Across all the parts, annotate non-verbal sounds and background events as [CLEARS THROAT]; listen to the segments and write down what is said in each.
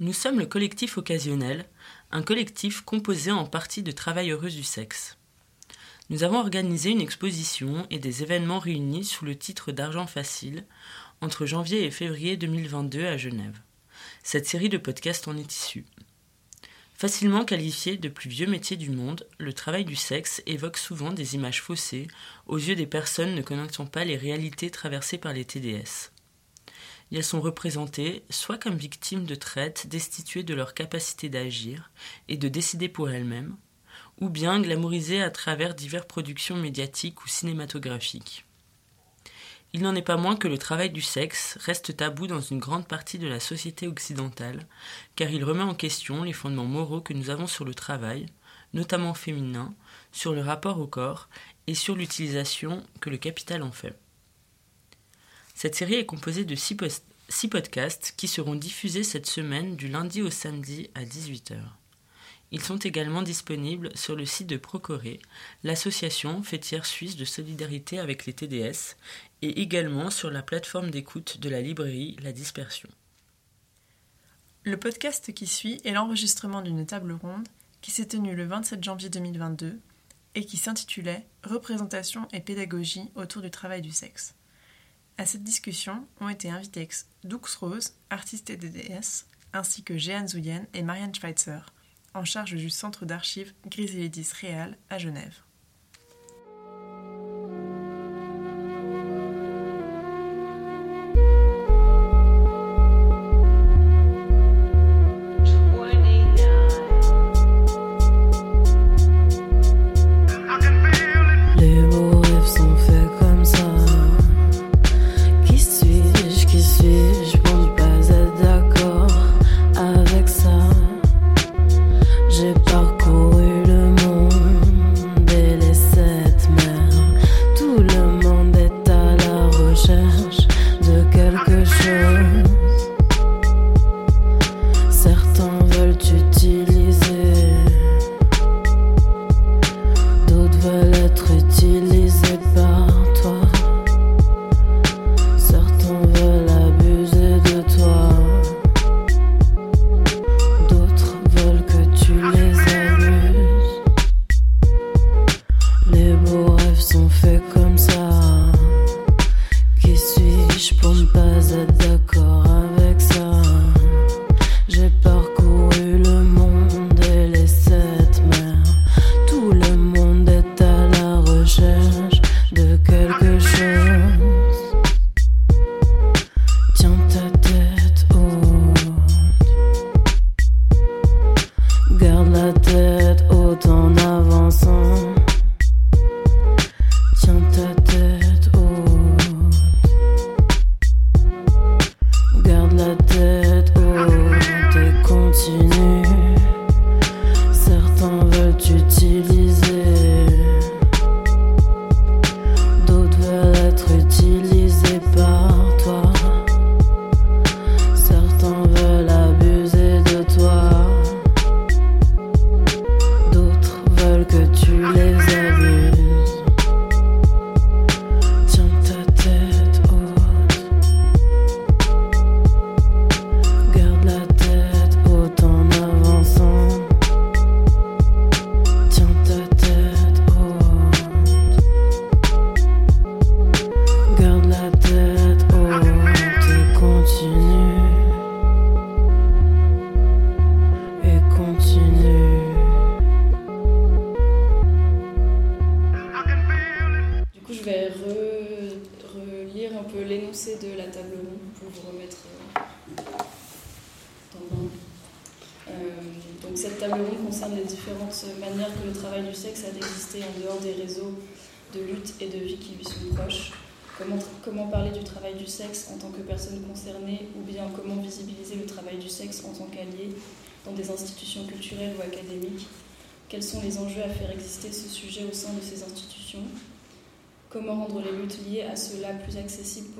Nous sommes le collectif occasionnel, un collectif composé en partie de travailleuses du sexe. Nous avons organisé une exposition et des événements réunis sous le titre d'Argent Facile entre janvier et février 2022 à Genève. Cette série de podcasts en est issue. Facilement qualifié de plus vieux métier du monde, le travail du sexe évoque souvent des images faussées aux yeux des personnes ne connaissant pas les réalités traversées par les TDS. Elles sont représentées soit comme victimes de traite destituées de leur capacité d'agir et de décider pour elles-mêmes, ou bien glamourisées à travers diverses productions médiatiques ou cinématographiques. Il n'en est pas moins que le travail du sexe reste tabou dans une grande partie de la société occidentale, car il remet en question les fondements moraux que nous avons sur le travail, notamment féminin, sur le rapport au corps et sur l'utilisation que le capital en fait. Cette série est composée de six, podcasts qui seront diffusés cette semaine du lundi au samedi à 18h. Ils sont également disponibles sur le site de Procoré, l'association fêtière suisse de solidarité avec les TDS, et également sur la plateforme d'écoute de la librairie La Dispersion. Le podcast qui suit est l'enregistrement d'une table ronde qui s'est tenue le 27 janvier 2022 et qui s'intitulait Représentation et pédagogie autour du travail du sexe. À cette discussion ont été invités Dux Rose, artiste et DDS, ainsi que Jeanne Zouyen et Marianne Schweitzer, en charge du centre d'archives Griselidis Réal à Genève.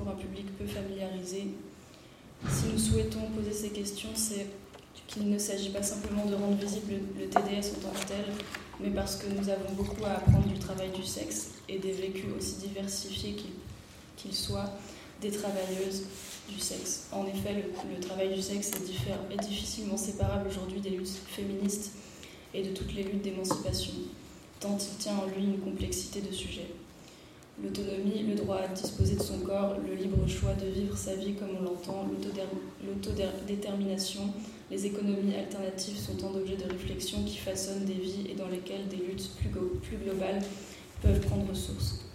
Un public peu familiarisé Si nous souhaitons poser ces questions, c'est qu'il ne s'agit pas simplement de rendre visible le TDS en tant que tel, mais parce que nous avons beaucoup à apprendre du travail du sexe et des vécus aussi diversifiés qu'ils soient des travailleuses du sexe. En effet, le, travail du sexe est, est difficilement séparable aujourd'hui des luttes féministes et de toutes les luttes d'émancipation, tant il tient en lui une complexité de sujets. L'autonomie, le droit à disposer de son corps, le libre choix de vivre sa vie comme on l'entend, l'autodétermination, les économies alternatives sont tant d'objets de réflexion qui façonnent des vies et dans lesquelles des luttes plus, globales peuvent prendre source.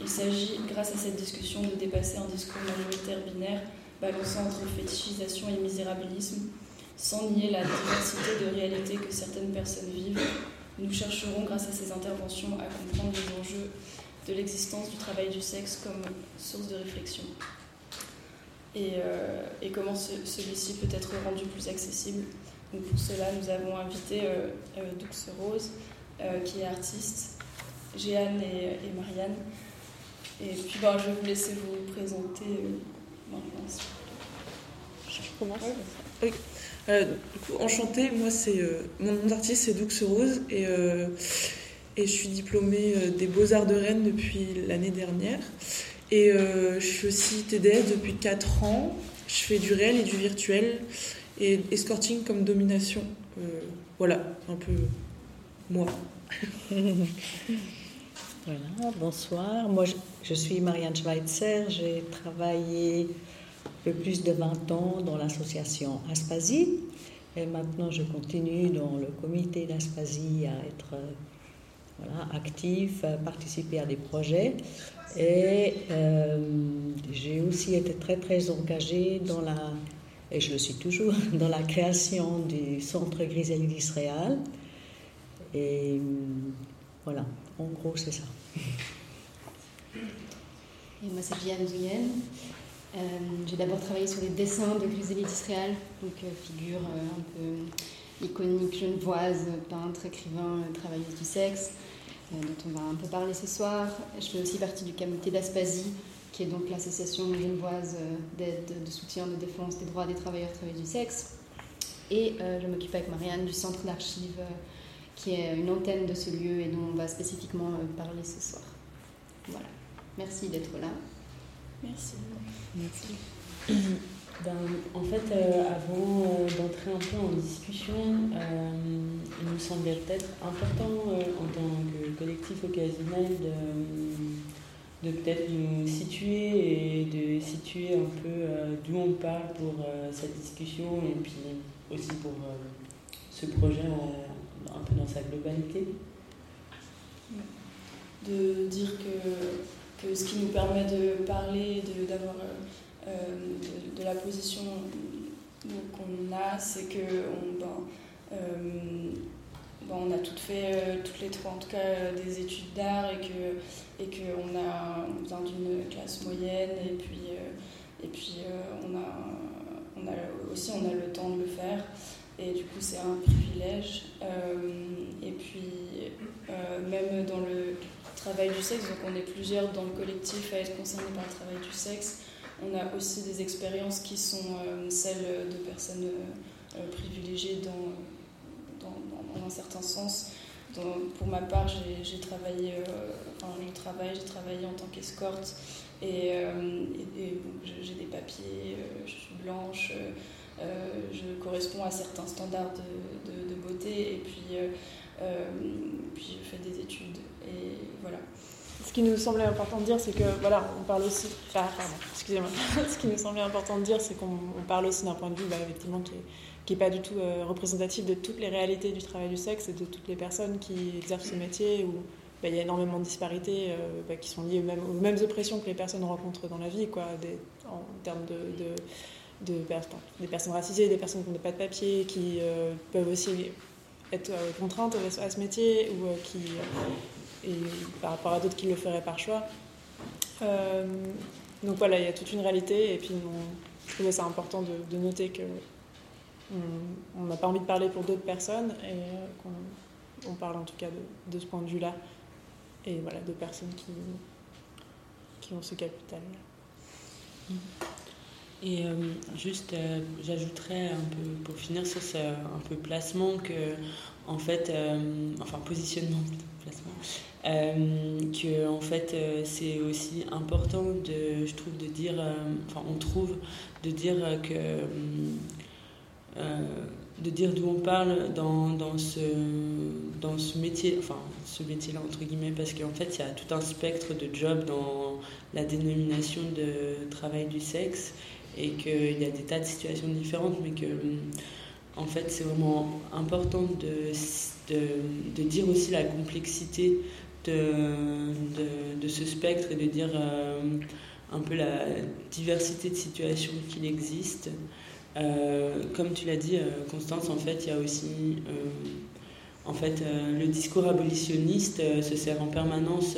Il s'agit, grâce à cette discussion, de dépasser un discours majoritaire binaire, balançant entre fétichisation et misérabilisme, sans nier la diversité de réalités que certaines personnes vivent. Nous chercherons, grâce à ces interventions, à comprendre les enjeux de l'existence du travail du sexe comme source de réflexion. Et, euh, comment celui-ci peut être rendu plus accessible. Donc pour cela, nous avons invité euh, euh Dux Rose, euh, qui est artiste, Jeanne et, Marianne. Et puis ben, je vais vous laisser vous présenter maintenant. Je commence oui. du coup, enchantée, moi c'est mon nom d'artiste c'est Dux Rose et et je suis diplômée euh, des Beaux-Arts de Rennes depuis l'année dernière. Et euh, je suis aussi TDS depuis 4 ans. Je fais du réel et du virtuel et escorting comme domination. Euh, voilà, un peu moi. [LAUGHS] voilà, bonsoir. Moi, je, suis Marianne Schweitzer. J'ai travaillé peu plus de 20 ans dans l'association Aspasie. Et maintenant, je continue dans le comité d'Aspasie à être voilà, actif, participer à des projets. Et euh, j'ai aussi été très très engagée dans la, et je le suis toujours, [LAUGHS] dans la création du centre Griselli d'Israël. Et voilà, en gros c'est ça. Et moi c'est Diane Zouyen. Euh, j'ai d'abord travaillé sur les dessins de Griselli d'Israël, donc euh, figure un peu iconique genevoise, peintre, écrivain, travailleuse du sexe. Euh, dont on va un peu parler ce soir. Je fais aussi partie du comité d'Aspasie, qui est donc l'association genevoise euh, d'aide, de soutien, de défense des droits des travailleurs travailleuses du sexe. Et euh, je m'occupe avec Marianne du centre d'archives, qui est une antenne de ce lieu et dont on va spécifiquement parler ce soir. Voilà. Merci d'être là. Merci. Merci. [CLEARS THROAT] Ben, en fait, euh, avant euh, d'entrer un peu en discussion, euh, il nous semblait peut-être important en tant que collectif occasionnel de, peut-être nous situer et de situer un peu d'où on parle pour cette discussion et puis aussi pour ce projet un peu dans sa globalité. De dire que, que ce qui nous permet de parler, d'avoir euh, de, la position qu'on a, c'est que on, ben, euh, ben, a toutes fait, euh, toutes les trois en tout cas, des études d'art et que et qu'on a on vient d'une classe moyenne et puis et puis on a on a aussi on a le temps de le faire et du coup c'est un privilège. Et puis même dans le travail du sexe donc on est plusieurs dans le collectif à être concernés par le travail du sexe on a aussi des expériences qui sont euh, celles de personnes euh, euh, privilégiées dans, un certain sens. pour ma part, j'ai travaillé, enfin, j'ai travaillé en tant qu'escorte et, j'ai des papiers, je suis blanche, je corresponds à certains standards de, beauté et puis, je fais des études. Ce qui nous semblait important de dire, c'est que voilà, on parle aussi. pardon, excusez-moi. [LAUGHS] ce qui nous semblait important de dire, c'est qu'on parle aussi d'un point de vue, bah, effectivement, qui n'est pas du tout euh, représentatif de toutes les réalités du travail du sexe et de toutes les personnes qui exercent ce métier où bah, il y a énormément de disparités euh, bah, qui sont liées aux mêmes, oppressions que les personnes rencontrent dans la vie, quoi, en termes de, de, des personnes racisées, des personnes qui n'ont pas de papier, qui euh, peuvent aussi être contraintes à ce métier ou qui et par rapport à d'autres qui le feraient par choix. Euh, donc voilà, il y a toute une réalité et puis je trouvais ça important de, noter que on n'a pas envie de parler pour d'autres personnes et euh, qu'on on parle en tout cas de, ce point de vue-là et voilà, de personnes qui, qui ont ce capital. Et juste, j'ajouterais un peu, pour finir sur ce un peu placement, que, en fait, enfin, positionnement [LAUGHS] placement, que, en fait, c'est aussi important, de, je trouve, de dire, enfin, on trouve, de dire que de dire d'où on parle dans, dans, ce, dans ce métier, enfin ce métier-là entre guillemets, parce qu'en fait il y a tout un spectre de jobs dans la dénomination de travail du sexe et qu'il y a des tas de situations différentes, mais que en fait c'est vraiment important de, de, dire aussi la complexité de, de, ce spectre et de dire euh, un peu la diversité de situations qu'il existe. Euh, comme tu l'as dit, euh, Constance, en fait, il y a aussi euh, en fait, le discours abolitionniste se sert en permanence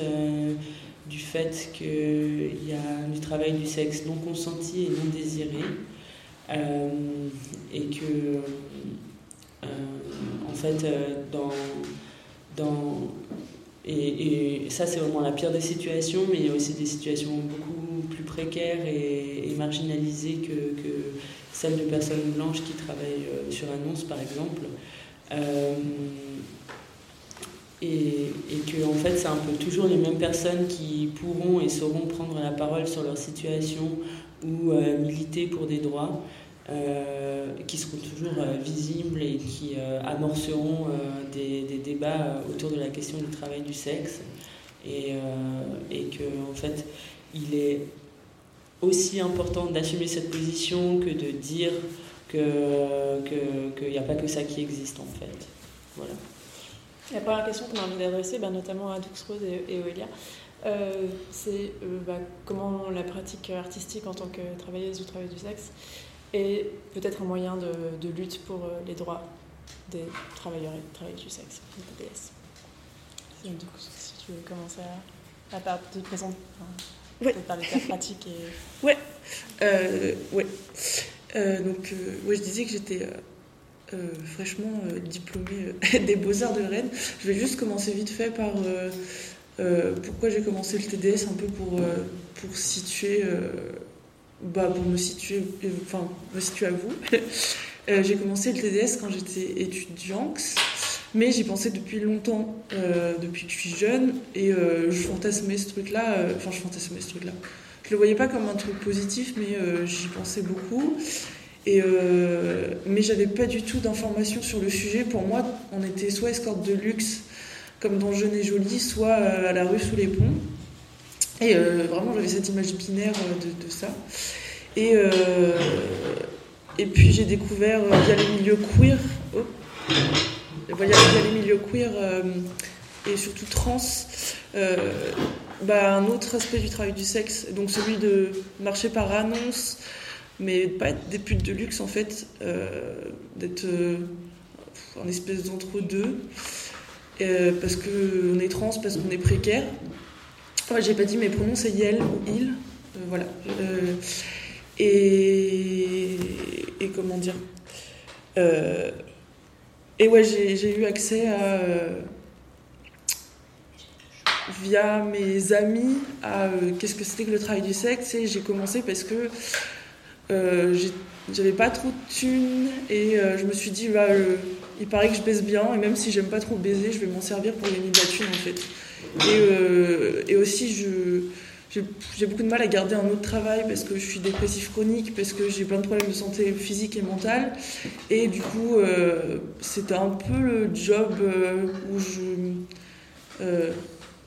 du fait qu'il y a du travail du sexe non consenti et non désiré. et que, en fait, dans et, ça, c'est vraiment la pire des situations, mais il y a aussi des situations beaucoup plus précaires et, marginalisées que, que celle de personnes blanches qui travaillent euh, sur annonce, par exemple. Euh, et, que en fait c'est un peu toujours les mêmes personnes qui pourront et sauront prendre la parole sur leur situation ou euh, militer pour des droits qui seront toujours visibles et qui amorceront des, débats autour de la question du travail du sexe et, et que en fait il est aussi important d'assumer cette position que de dire qu'il n'y a pas que ça qui existe en fait. Voilà. La première question qu'on a envie d'adresser, bah, notamment à Dux Rose et, et euh, c'est euh, bah, comment la pratique artistique en tant que travailleuse ou travailleuse du sexe est peut-être un moyen de, de lutte pour euh, les droits des travailleurs et travailleuses du sexe, des TDS. Donc, si tu veux commencer à, à te présenter. Ouais. Parler de ta pratique et... Ouais. Euh, ouais. Euh, donc, euh, ouais, je disais que j'étais fraîchement diplômée [LAUGHS] des Beaux-Arts de Rennes. Je vais juste commencer vite fait par pourquoi j'ai commencé le TDS, un peu pour, pour situer, bah, pour me situer, enfin, me situer à vous. [LAUGHS] j'ai commencé le TDS quand j'étais étudiante. Mais j'y pensais depuis longtemps, euh, depuis que je suis jeune, et euh, je fantasmais ce truc-là. Euh, enfin, je fantasmais ce truc-là. Je le voyais pas comme un truc positif, mais j'y pensais beaucoup. Et mais j'avais pas du tout d'informations sur le sujet. Pour moi, on était soit escorte de luxe, comme dans Jeune et Jolie, soit à la rue sous les ponts. Et vraiment, j'avais cette image binaire de, de ça. Et, et puis j'ai découvert via les milieux queer. Oh, il y a les milieux queer euh, et surtout trans, euh, bah, un autre aspect du travail du sexe, donc celui de marcher par annonce, mais pas être des putes de luxe en fait, euh, d'être un espèce d'entre-deux, parce qu'on est trans, parce qu'on est précaire. Enfin, j'ai pas dit mes pronoms, c'est Yel ou Il, voilà. et, et comment dire et ouais, j'ai eu accès à, euh, via mes amis à euh, qu'est-ce que c'était que le travail du sexe. Et j'ai commencé parce que euh, j'avais pas trop de thunes et je me suis dit, bah, il paraît que je baise bien et même si j'aime pas trop baiser, je vais m'en servir pour gagner de la thune en fait. Et, et aussi, je j'ai beaucoup de mal à garder un autre travail parce que je suis dépressif chronique, parce que j'ai plein de problèmes de santé physique et mentale. Et du coup, euh, c'était un peu le job euh, où je. Euh,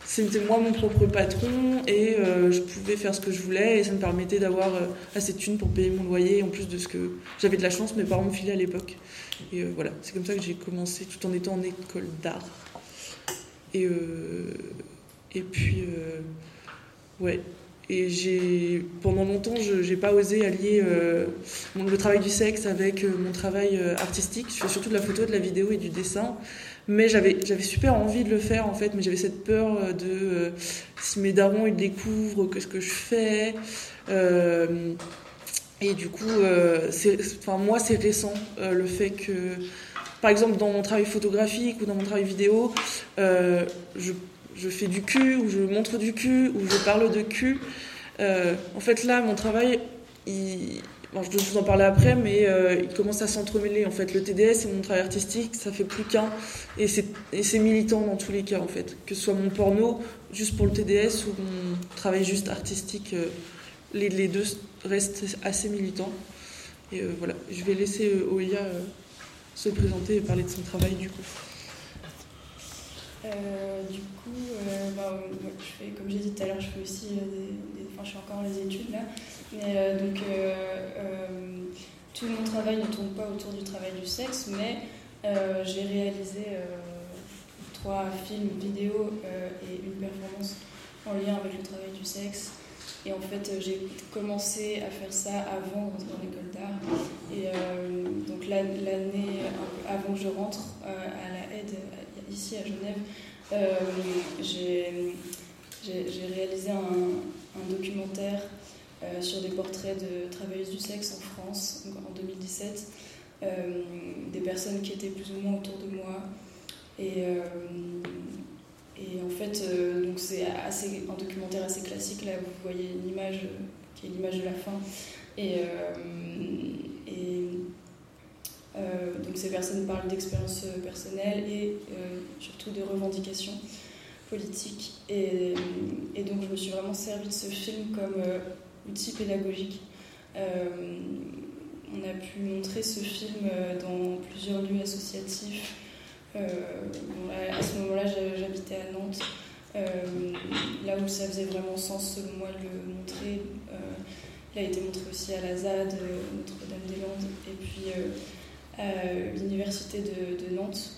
c'était moi mon propre patron et je pouvais faire ce que je voulais et ça me permettait d'avoir assez de thunes pour payer mon loyer en plus de ce que j'avais de la chance, mes parents me filaient à l'époque. Et voilà, c'est comme ça que j'ai commencé tout en étant en école d'art. Et, et puis. Ouais. Et j'ai, pendant longtemps, je n'ai pas osé allier euh, le travail du sexe avec euh, mon travail euh, artistique. Je fais surtout de la photo, de la vidéo et du dessin. Mais j'avais, j'avais super envie de le faire en fait, mais j'avais cette peur de si mes darons ils découvrent qu'est-ce que je fais. et du coup, c'est, moi c'est récent le fait que, par exemple, dans mon travail photographique ou dans mon travail vidéo, je je fais du cul, ou je montre du cul, ou je parle de cul. Euh, en fait, là, mon travail, je vais vous en parler après, mais euh, il commence à s'entremêler. En fait, le TDS et mon travail artistique, ça fait plus qu'un. Et c'est militant dans tous les cas, en fait. Que ce soit mon porno, juste pour le TDS, ou mon travail juste artistique, euh, les, deux restent assez militants. Et euh, voilà, je vais laisser Oya se présenter et parler de son travail, du coup. du coup, bah, je fais, comme j'ai dit tout à l'heure, je fais aussi des, enfin, je suis encore les études là, mais donc tout mon travail ne tourne pas autour du travail du sexe, mais euh, j'ai réalisé euh, trois films, vidéos euh, et une performance en lien avec le travail du sexe. Et en fait, j'ai commencé à faire ça avant dans l'école d'art. Et donc l'année avant que je rentre à la aide ici à Genève, j'ai réalisé un, documentaire euh, sur des portraits de travailleuses du sexe en France, en 2017, euh, des personnes qui étaient plus ou moins autour de moi. Euh, et en fait, donc c'est un documentaire assez classique. Là, vous voyez une image qui est l'image de la fin. Et, et donc ces personnes parlent d'expériences personnelles et surtout de revendications politiques. Et, et, donc je me suis vraiment servi de ce film comme outil pédagogique. Euh, on a pu montrer ce film euh, dans plusieurs lieux associatifs. Euh, à ce moment-là, j'habitais à Nantes. là où ça faisait vraiment sens selon moi de le montrer. il a été montré aussi à la ZAD, Notre-Dame-des-Landes, et puis à l'université de, Nantes.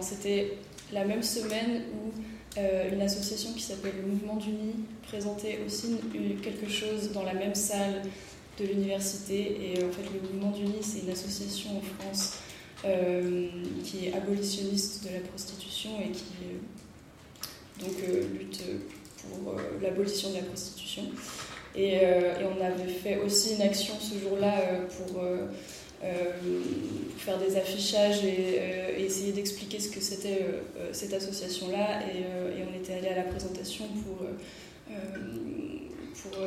C'était la même semaine où euh, une association qui s'appelle le Mouvement du Nid présentait aussi quelque chose dans la même salle de l'université. Et en fait, le Mouvement du Nid, c'est une association en France euh, qui est abolitionniste de la prostitution et qui euh, donc lutte pour l'abolition de la prostitution. Et, on avait fait aussi une action ce jour-là pour euh, faire des affichages et, euh, essayer d'expliquer ce que c'était euh, cette association-là. Et, on était allé à la présentation pour, pour,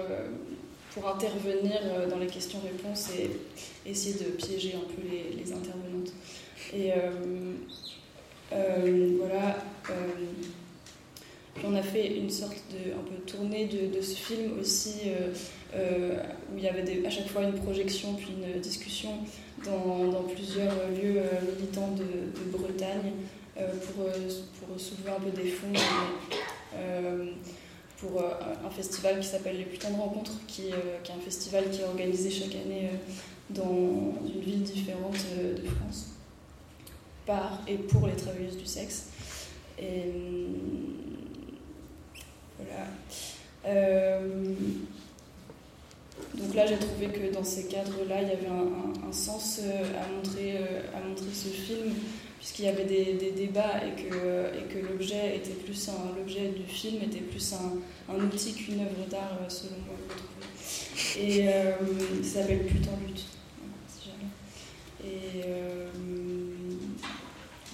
pour intervenir dans les questions-réponses et essayer de piéger un peu les, intervenantes. Et voilà. Puis on a fait une sorte de un peu tournée de, ce film aussi, où il y avait à chaque fois une projection puis une discussion dans, plusieurs lieux euh, militants de, Bretagne euh, pour, euh, pour, soulever un peu des fonds pour un festival qui s'appelle Les Putains de Rencontres, qui, est un festival qui est organisé chaque année dans une ville différente de France, par et pour les travailleuses du sexe. Et voilà. Donc là, j'ai trouvé que dans ces cadres-là, il y avait un, sens euh, à montrer, euh, à montrer ce film, puisqu'il y avait des, débats et que, et que l'objet était plus l'objet du film était plus un, un outil qu'une œuvre d'art, euh, selon moi. Et ça s'appelle Putain lutte. Et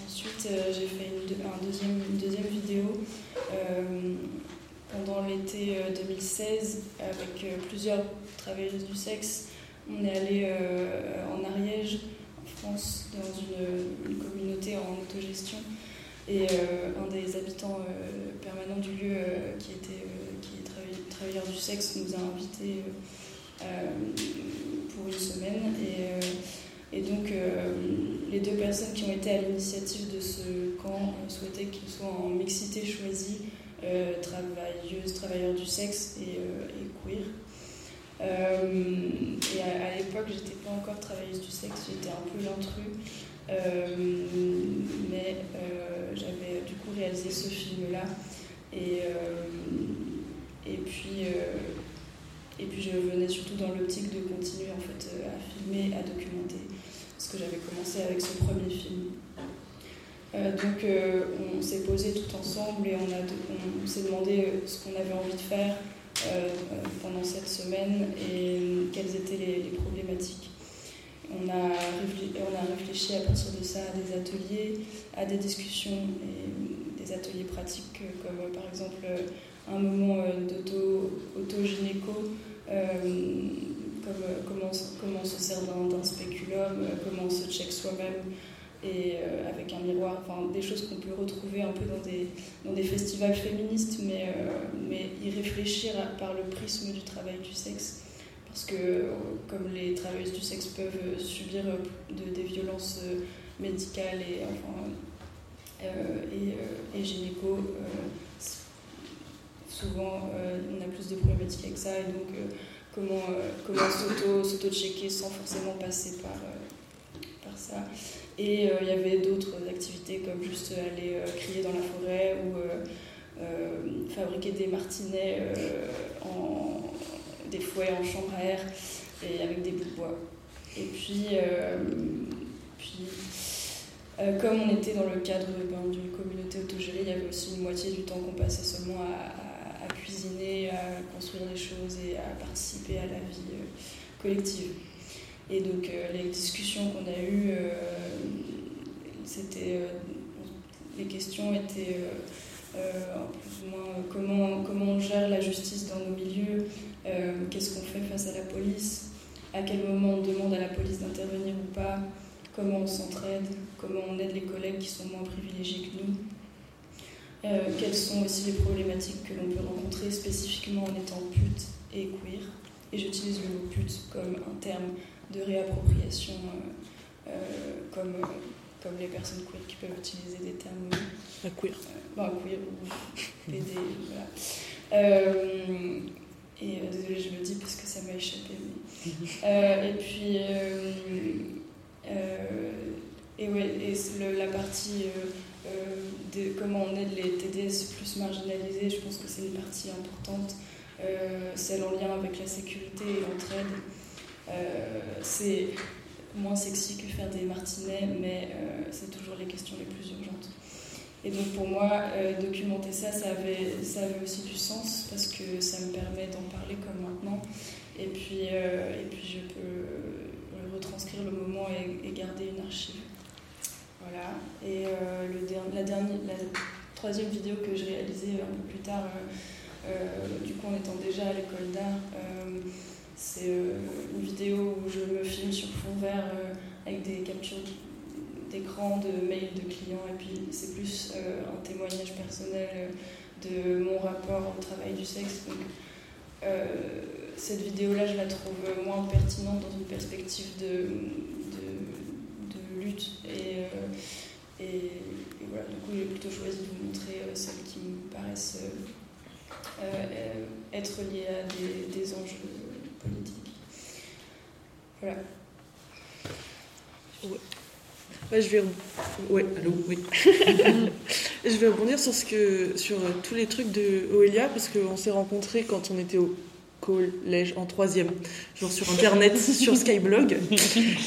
ensuite, j'ai fait une, un deuxième, deuxième vidéo pendant l'été 2016 avec plusieurs travailleuse du sexe. On est allé euh, en Ariège, en Dans une, communauté en autogestion. Et euh, un des habitants euh, permanents du lieu, qui, était, qui est travailleur, du sexe, nous a invités pour une semaine. Et, donc, les deux personnes qui ont été à l'initiative de ce camp souhaitaient qu'il soit en mixité choisie, travailleuse, travailleurs du sexe et queer. Euh, et à, l'époque, j'étais pas encore travailleuse du sexe, j'étais un peu l'intrus. Euh, mais euh, j'avais du coup réalisé ce film-là. Et, et, puis, et puis je venais surtout dans l'optique de continuer en fait, à filmer, à documenter, parce que j'avais commencé avec ce premier film. donc on s'est posé tout ensemble et on, on s'est demandé ce qu'on avait envie de faire, pendant cette semaine et quelles étaient les, problématiques. On a, on a réfléchi à partir de ça à des ateliers, à des discussions et des ateliers pratiques comme par exemple un moment euh, d'auto-gynéco comme comment, comment on se sert d'un spéculum, comment on se check soi-même et avec un miroir, enfin des choses qu'on peut retrouver un peu dans des, dans des festivals féministes, mais, mais y réfléchir par le prisme du travail du sexe. Parce que comme les travailleuses du sexe peuvent subir de, des violences médicales et, enfin, et, et gynéco, souvent euh, on a plus de problématiques avec ça et donc euh, comment, euh, comment s'auto-checker sans forcément passer par, par ça. Et il y avait d'autres activités comme juste aller crier dans la forêt ou fabriquer des martinets, en, des fouets en chambre à air et avec des bouts de bois. Et puis, puis comme on était dans le cadre ben, d'une communauté autogérée, il y avait aussi une moitié du temps qu'on passait seulement à cuisiner, à construire des choses et à participer à la vie euh, collective. Et donc euh, les discussions qu'on a eues, euh, c'était, les questions étaient plus ou moins comment, comment on gère la justice dans nos milieux, qu'est-ce qu'on fait face à la police, à quel moment on demande à la police d'intervenir ou pas, comment on s'entraide, comment on aide les collègues qui sont moins privilégiés que nous. Euh, quelles sont aussi les problématiques que l'on peut rencontrer spécifiquement en étant pute et queer. Et j'utilise le mot pute comme un terme de réappropriation, euh, euh, comme, comme les personnes queer qui peuvent utiliser des termes. queer. Ben, queer ou [LAUGHS] PD, voilà. et désolé, je le dis parce que ça m'a échappé. Mais... [LAUGHS] et puis. et ouais, et la partie euh, de comment on aide les TDS plus marginalisés, je pense que c'est une partie importante, euh, celle en lien avec la sécurité et l'entraide. Euh, c'est moins sexy que faire des martinets, mais c'est toujours les questions les plus urgentes. Et donc pour moi, documenter ça, ça avait, ça avait aussi du sens parce que ça me permet d'en parler comme maintenant. Et puis, et puis je peux retranscrire le moment et garder une archive. Voilà. Et euh, le la, dernière, la troisième vidéo que j'ai réalisée un peu plus tard, euh, euh, du coup en étant déjà à l'école d'art, c'est une vidéo où je me filme sur fond vert avec des captures d'écran de mails de clients et puis c'est plus un témoignage personnel de mon rapport au travail du sexe. Donc, cette vidéo-là, je la trouve moins pertinente dans une perspective de, lutte. Et, euh, et, voilà, du coup, j'ai plutôt choisi de vous montrer euh, celles qui me paraissent euh, être liées à des, des enjeux Voilà. Ouais. je vais ouais, allô, oui. [LAUGHS] je vais rebondir sur ce que sur tous les trucs de Oelia parce qu'on s'est rencontrés quand on était au collège en troisième, genre sur internet, [LAUGHS] sur Skyblog.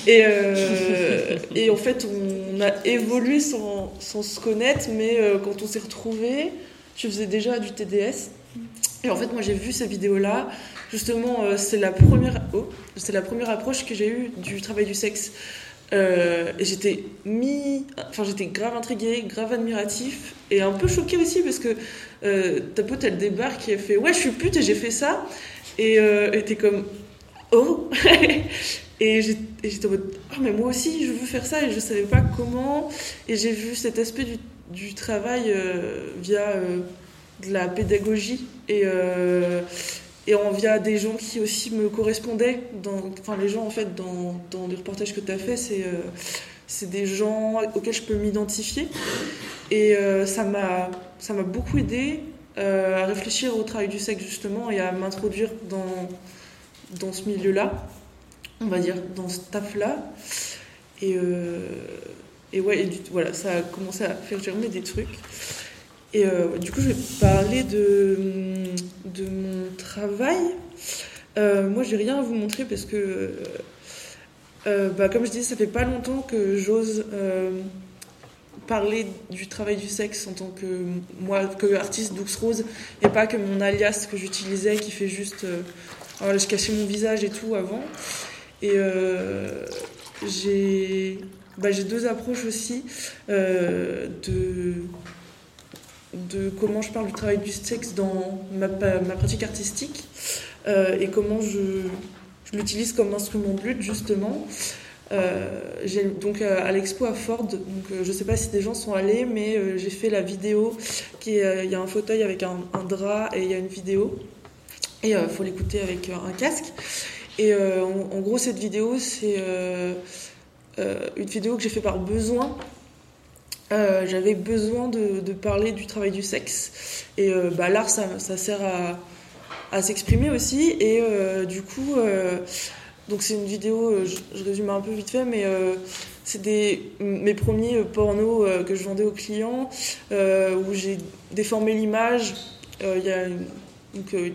Et, euh, et en fait, on a évolué sans, sans se connaître, mais euh, quand on s'est retrouvés, je faisais déjà du TDS. Et en fait, moi, j'ai vu ces vidéos-là. Justement, euh, c'est la première, oh, c'est la première approche que j'ai eue du travail du sexe. et j'étais mi, enfin j'étais grave intriguée, grave admiratif et un peu choquée aussi parce que ta pote elle débarque et elle fait ouais je suis pute et j'ai fait ça et euh, t'es comme, oh [LAUGHS] Et j'étais en mode, oh, mais moi aussi, je veux faire ça et je savais pas comment. Et j'ai vu cet aspect du, travail euh, via euh, de la pédagogie et, euh, et en, via des gens qui aussi me correspondaient. Dans, enfin, les gens, en fait, dans, dans les reportages que tu as fait, c'est c'est des gens auxquels je peux m'identifier. Et ça m'a beaucoup aidé euh, à réfléchir au travail du sexe justement et à m'introduire dans, ce milieu-là, on va dire, dans ce taf-là. Et, euh, et ouais, voilà, ça a commencé à faire germer des trucs. Et euh, du coup, je vais parler de, de mon travail. moi, j'ai rien à vous montrer parce que, bah, comme je disais, ça fait pas longtemps que j'ose parler du travail du sexe en tant que moi, que artiste Dux Rose, et pas que mon alias que j'utilisais qui fait juste. Euh, je cachais mon visage et tout avant. Et euh, j'ai bah, deux approches aussi euh, de, de comment je parle du travail du sexe dans ma, pratique artistique et comment je l'utilise comme instrument de lutte justement. j'ai donc à l'expo à Ford, donc je sais pas si des gens sont allés, mais j'ai fait la vidéo qui il y a un fauteuil avec un, drap et il y a une vidéo et il faut l'écouter avec un casque. Et en, gros cette vidéo c'est une vidéo que j'ai fait par besoin euh, j'avais besoin de, parler du travail du sexe. Et euh, bah, l'art, ça, sert à, s'exprimer aussi. Et euh, du coup, donc c'est une vidéo, je, résume un peu vite fait, mais c'est mes premiers pornos que je vendais aux clients, où j'ai déformé l'image. Il y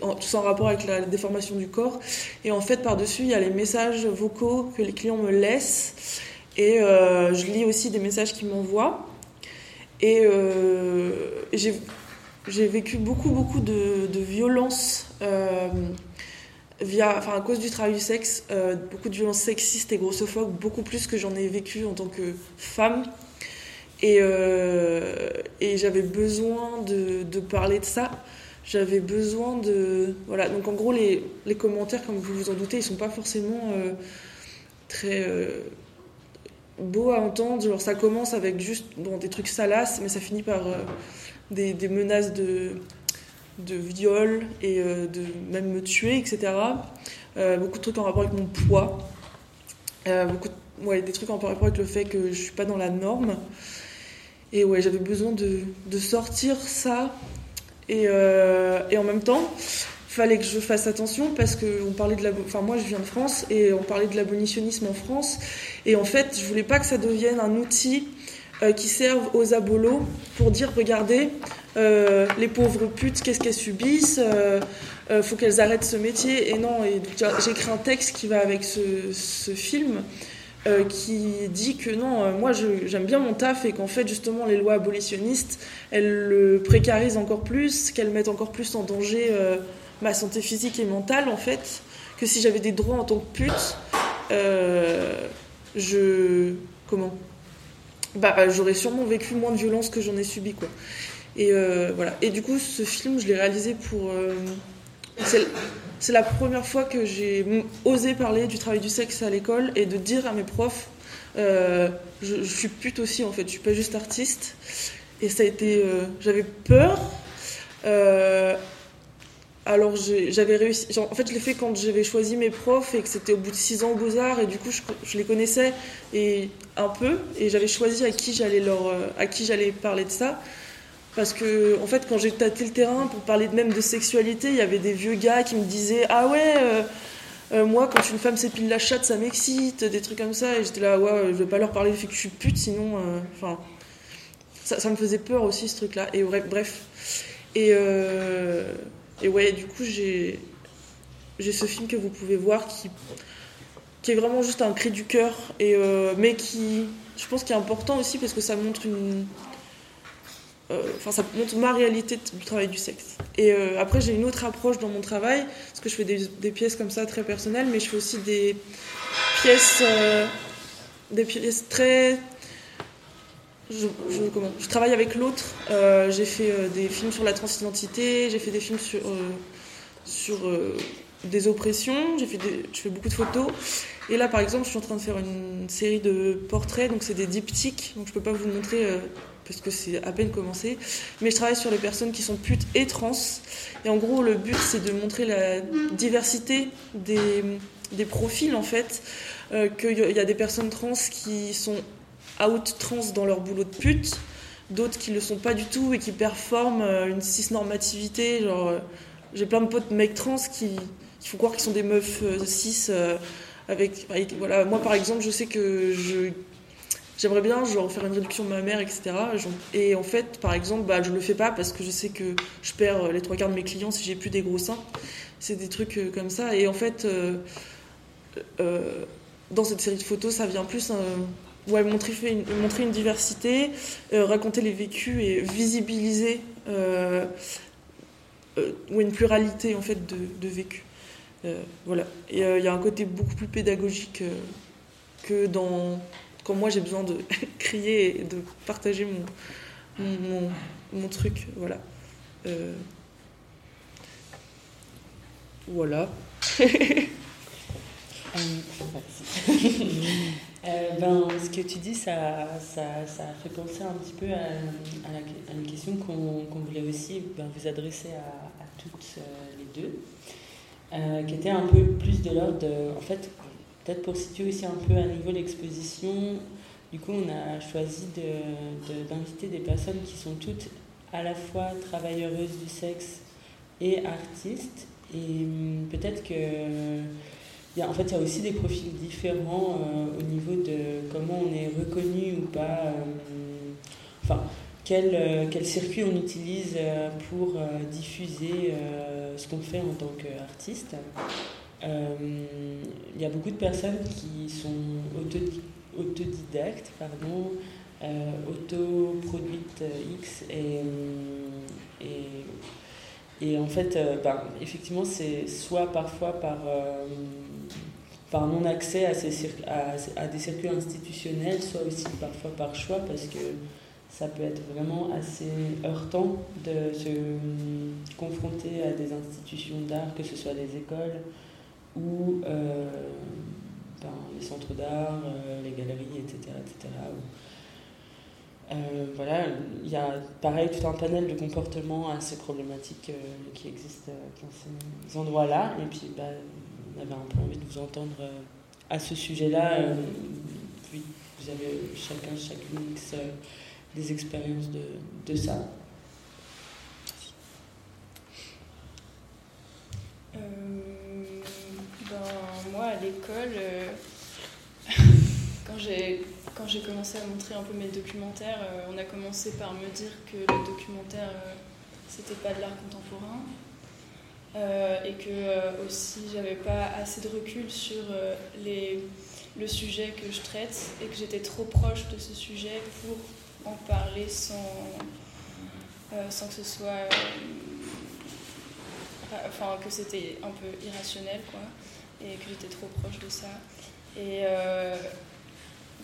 tout en rapport avec la déformation du corps. Et en fait, par-dessus, il y a les messages vocaux que les clients me laissent. Et euh, je lis aussi des messages qu'ils m'envoient. Et euh, j'ai vécu beaucoup, beaucoup de, de violences euh, via, enfin, à cause du travail du sexe, beaucoup de violences sexistes et grossophobes, beaucoup plus que j'en ai vécu en tant que femme. Et, et j'avais besoin de, de, parler de ça. J'avais besoin de. Voilà, donc en gros, les, les, commentaires, comme vous vous en doutez, ils sont pas forcément très beau à entendre. Ça commence avec juste bon, des trucs salaces, mais ça finit par euh, des, menaces de, viol et euh, de même me tuer, etc. Euh, beaucoup de trucs en rapport avec mon poids. beaucoup des trucs en rapport avec le fait que je suis pas dans la norme. Et ouais, j'avais besoin de, sortir ça. Et en même temps, fallait que je fasse attention parce que parlait de la, enfin moi je viens de France et on parlait de l'abolitionnisme en France. Et en fait je voulais pas que ça devienne un outil euh, qui serve aux abolos pour dire regardez euh, les pauvres putes qu'est-ce qu'elles subissent euh, euh faut qu'elles arrêtent ce métier. Et non et j'ai écrit un texte qui va avec ce, film qui dit que non, moi j'aime bien mon taf et qu'en fait justement les lois abolitionnistes elles le précarisent encore plus, qu'elles mettent encore plus en danger ma santé physique et mentale en fait que si j'avais des droits en tant que pute euh, je comment? Bah j'aurais sûrement vécu moins de violence que j'en ai subi quoi. Et euh, voilà. Et du coup ce film je l'ai réalisé pour euh, c'est la première fois que j'ai osé parler du travail du sexe à l'école et de dire à mes profs euh, je, je, suis pute aussi en fait. Je suis pas juste artiste. Et ça a été euh, j'avais peur euh, alors j'avais réussi. En fait, je l'ai fait quand j'avais choisi mes profs et que c'était au bout de six ans aux Beaux-Arts et du coup, je, les connaissais et un peu et j'avais choisi à qui j'allais leur, euh, à qui j'allais parler de ça. Parce que, en fait, quand j'ai tâté le terrain pour parler même de sexualité, il y avait des vieux gars qui me disaient Ah ouais, euh, euh, moi, quand une femme s'épile la chatte, ça m'excite, des trucs comme ça. Et j'étais là, ouais, je vais pas leur parler du fait que je suis pute, sinon. Enfin. Ça, ça, me faisait peur aussi, ce truc-là. Et bref. Et. Et ouais, du coup, j'ai ce film que vous pouvez voir qui, qui est vraiment juste un cri du cœur, euh, mais qui, je pense, qui est important aussi parce que ça montre une. Euh, enfin, ça montre ma réalité du travail du sexe. Et euh, après, j'ai une autre approche dans mon travail, parce que je fais des, des, pièces comme ça très personnelles, mais je fais aussi des pièces, des pièces très je, travaille avec l'autre. Euh, j'ai fait euh, des films sur la transidentité, j'ai fait des films sur, euh, sur des oppressions, j'ai fait je fais beaucoup de photos. Et là, par exemple, je suis en train de faire une série de portraits, donc c'est des diptyques, donc je peux pas vous montrer euh, parce que c'est à peine commencé. Mais je travaille sur les personnes qui sont putes et trans. Et en gros, le but, c'est de montrer la diversité des, des profils, en fait. Qu'il y a des personnes trans qui sont out trans dans leur boulot de pute, d'autres qui le sont pas du tout et qui performent euh, une cis-normativité. Genre, euh, j'ai plein de potes mecs trans qui, qui font croire qu'ils sont des meufs euh, cis. avec, voilà, moi par exemple, je sais que je j'aimerais bien genre faire une réduction de ma mère, etc. Et en fait, par exemple, bah, je le fais pas parce que je sais que je perds les trois quarts de mes clients si j'ai plus des gros seins. C'est des trucs comme ça. Et en fait, dans cette série de photos, ça vient plus ouais, montrer, une, montrer une diversité, euh, raconter les vécus et visibiliser euh, euh, une pluralité en fait de, de vécus. Voilà. Et il y a un côté beaucoup plus pédagogique que dans quand moi j'ai besoin de [LAUGHS] crier et de partager mon, mon, mon truc. Voilà. voilà. [LAUGHS] [LAUGHS] Euh, ben, ce que tu dis, ça, ça, ça fait penser un petit peu à, une question qu'on voulait aussi ben, vous adresser à, toutes les deux, euh, qui était un peu plus de l'ordre, en fait, peut-être pour situer aussi un peu à niveau l'exposition, du coup, on a choisi d'inviter de, des personnes qui sont toutes à la fois travailleuses du sexe et artistes. Et hum, peut-être que. En fait, il y a aussi des profils différents euh, au niveau de comment on est reconnu ou pas. Euh, enfin, quel, euh, quel, circuit on utilise pour diffuser ce qu'on fait en tant qu'artiste. Il y a beaucoup de personnes qui sont autodidactes, pardon, autoproduites X et, et, et, en fait, ben, effectivement, c'est soit parfois par par non-accès à, à, à, des circuits institutionnels, soit aussi parfois par choix, parce que ça peut être vraiment assez heurtant de se confronter à des institutions d'art, que ce soit les écoles ou euh, ben, les centres d'art, euh, les galeries, etc. etc. Euh, voilà, il y a pareil tout un panel de comportements assez problématiques qui existent dans ces endroits-là. Bah, on avait un peu envie de vous entendre à ce sujet-là. puis, vous avez chacun, chacune des expériences de, de ça euh, ben, Moi, à l'école, euh, [LAUGHS] quand j'ai quand j'ai commencé à montrer un peu mes documentaires, euh, on a commencé par me dire que le documentaire, euh, c'était pas de l'art contemporain. Euh, et que aussi j'avais pas assez de recul sur les, le sujet que je traite et que j'étais trop proche de ce sujet pour en parler sans, euh, sans que ce soit. Euh, enfin, que c'était un peu irrationnel, quoi, et que j'étais trop proche de ça. Et euh,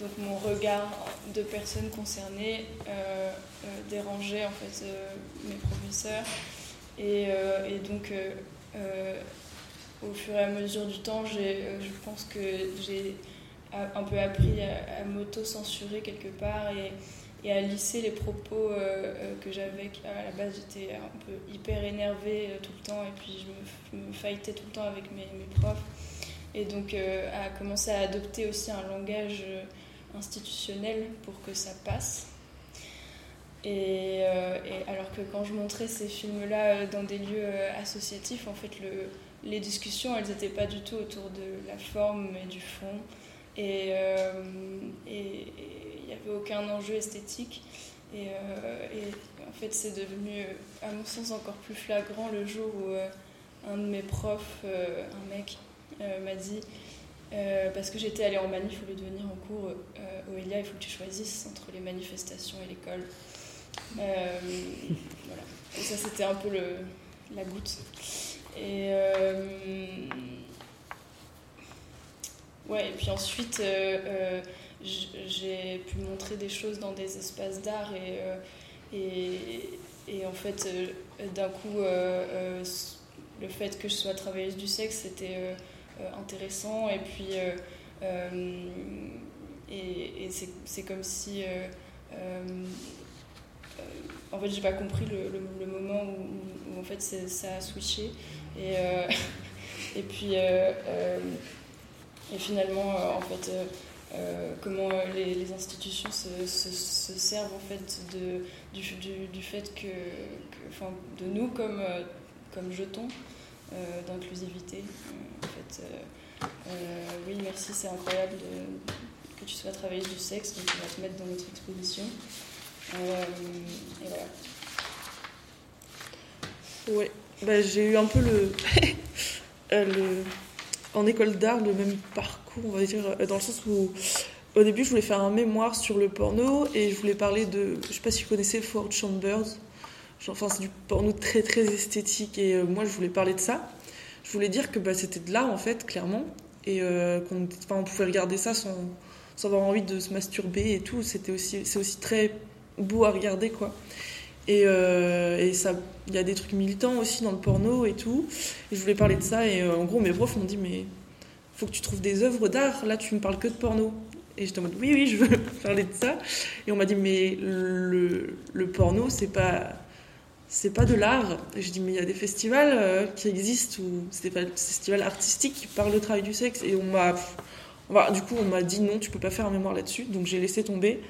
donc, mon regard de personnes concernées dérangeait en fait mes professeurs. Et, et donc, au fur et à mesure du temps, je pense que j'ai un peu appris à, m'auto-censurer quelque part et, à lisser les propos euh, euh, que j'avais. À la base, j'étais un peu hyper énervée euh, tout le temps et puis je me, me faillitais tout le temps avec mes, mes profs. Et donc, à commencer à adopter aussi un langage institutionnel pour que ça passe. Et, et, alors que quand je montrais ces films-là dans des lieux associatifs, en fait, le, les discussions, elles n'étaient pas du tout autour de la forme et du fond. Et, il n'y avait aucun enjeu esthétique. Et, euh, en fait, c'est devenu, à mon sens, encore plus flagrant le jour où euh, un de mes profs, euh, un mec, m'a dit parce que j'étais allée en manif au lieu de venir en cours, euh, il faut que tu choisisses entre les manifestations et l'école. Voilà. Et ça, c'était un peu la goutte. Et, et puis ensuite, j'ai pu montrer des choses dans des espaces d'art et, euh, en fait, euh, d'un coup, euh, le fait que je sois travailleuse du sexe, c'était intéressant et puis c'est comme si en fait j'ai pas compris le, moment où, en fait ça a switché et, [LAUGHS] et puis et finalement en fait euh, comment les, institutions se, se, se, servent en fait de, du, fait que, de nous comme, euh, comme jetons euh, d'inclusivité. en fait, oui, merci, c'est incroyable que tu sois travailleuse du sexe, donc on va te mettre dans notre exposition. Et voilà. Ouais, bah, j'ai eu un peu le, [LAUGHS] le en école d'art le même parcours, on va dire, dans le sens où au début je voulais faire un mémoire sur le porno et je voulais parler de, je sais pas si vous connaissez Ford Chambers, enfin c'est du porno très très esthétique et euh, moi je voulais parler de ça. Je voulais dire que bah, c'était de l'art en fait, clairement, et euh, qu'on on pouvait regarder ça sans, sans avoir envie de se masturber et tout. C'était aussi, c'est aussi très beau à regarder quoi. Et, et ça, il y a des trucs militants aussi dans le porno et tout. Et je voulais parler de ça. Et en gros, mes profs m'ont dit Mais faut que tu trouves des œuvres d'art. Là, tu me parles que de porno. Et j'étais en mode Oui, oui, je veux [LAUGHS] parler de ça. Et on m'a dit Mais le, le porno, c'est pas c'est pas de l'art. Et je dis, mais il y a des festivals euh, qui existent, ou c'est des festivals artistiques qui parlent de travail du sexe. Et on m'a. du coup, on m'a dit non, tu peux pas faire un mémoire là-dessus. Donc j'ai laissé tomber.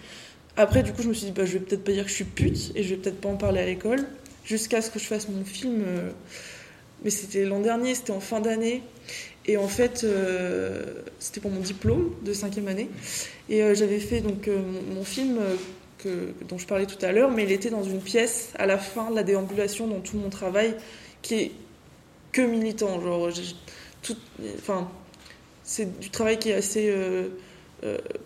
Après, du coup, je me suis dit, bah, je vais peut-être pas dire que je suis pute, et je vais peut-être pas en parler à l'école, jusqu'à ce que je fasse mon film. Euh, mais c'était l'an dernier, c'était en fin d'année. Et en fait, euh, c'était pour mon diplôme de cinquième année. Et j'avais fait donc mon film dont je parlais tout à l'heure, mais il était dans une pièce à la fin de la déambulation dans tout mon travail qui est que militant. Genre, tout, enfin, c'est du travail qui est assez euh, euh,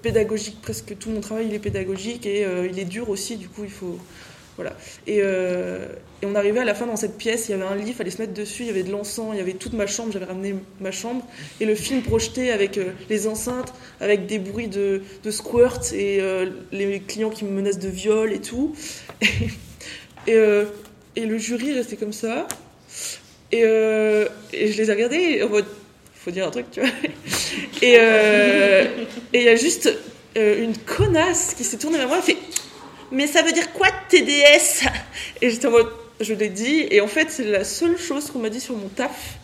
pédagogique. Presque tout mon travail il est pédagogique et euh, il est dur aussi. Du coup, il faut voilà. Euh, et, on arrivait à la fin dans cette pièce, il y avait un lit, il fallait se mettre dessus, il y avait de l'encens, il y avait toute ma chambre, j'avais ramené ma chambre, et le film projeté avec euh, les enceintes, avec des bruits de, squirt et euh, les clients qui me menacent de viol et tout. Et, et, le jury restait comme ça. Et, et je les ai regardés en mode, faut dire un truc, tu vois. [LAUGHS] Et il y a juste une connasse qui s'est tournée vers moi et fait mais ça veut dire quoi TDS Et j'étais en mode, je l'ai dit, et en fait, c'est la seule chose qu'on m'a dit sur mon taf,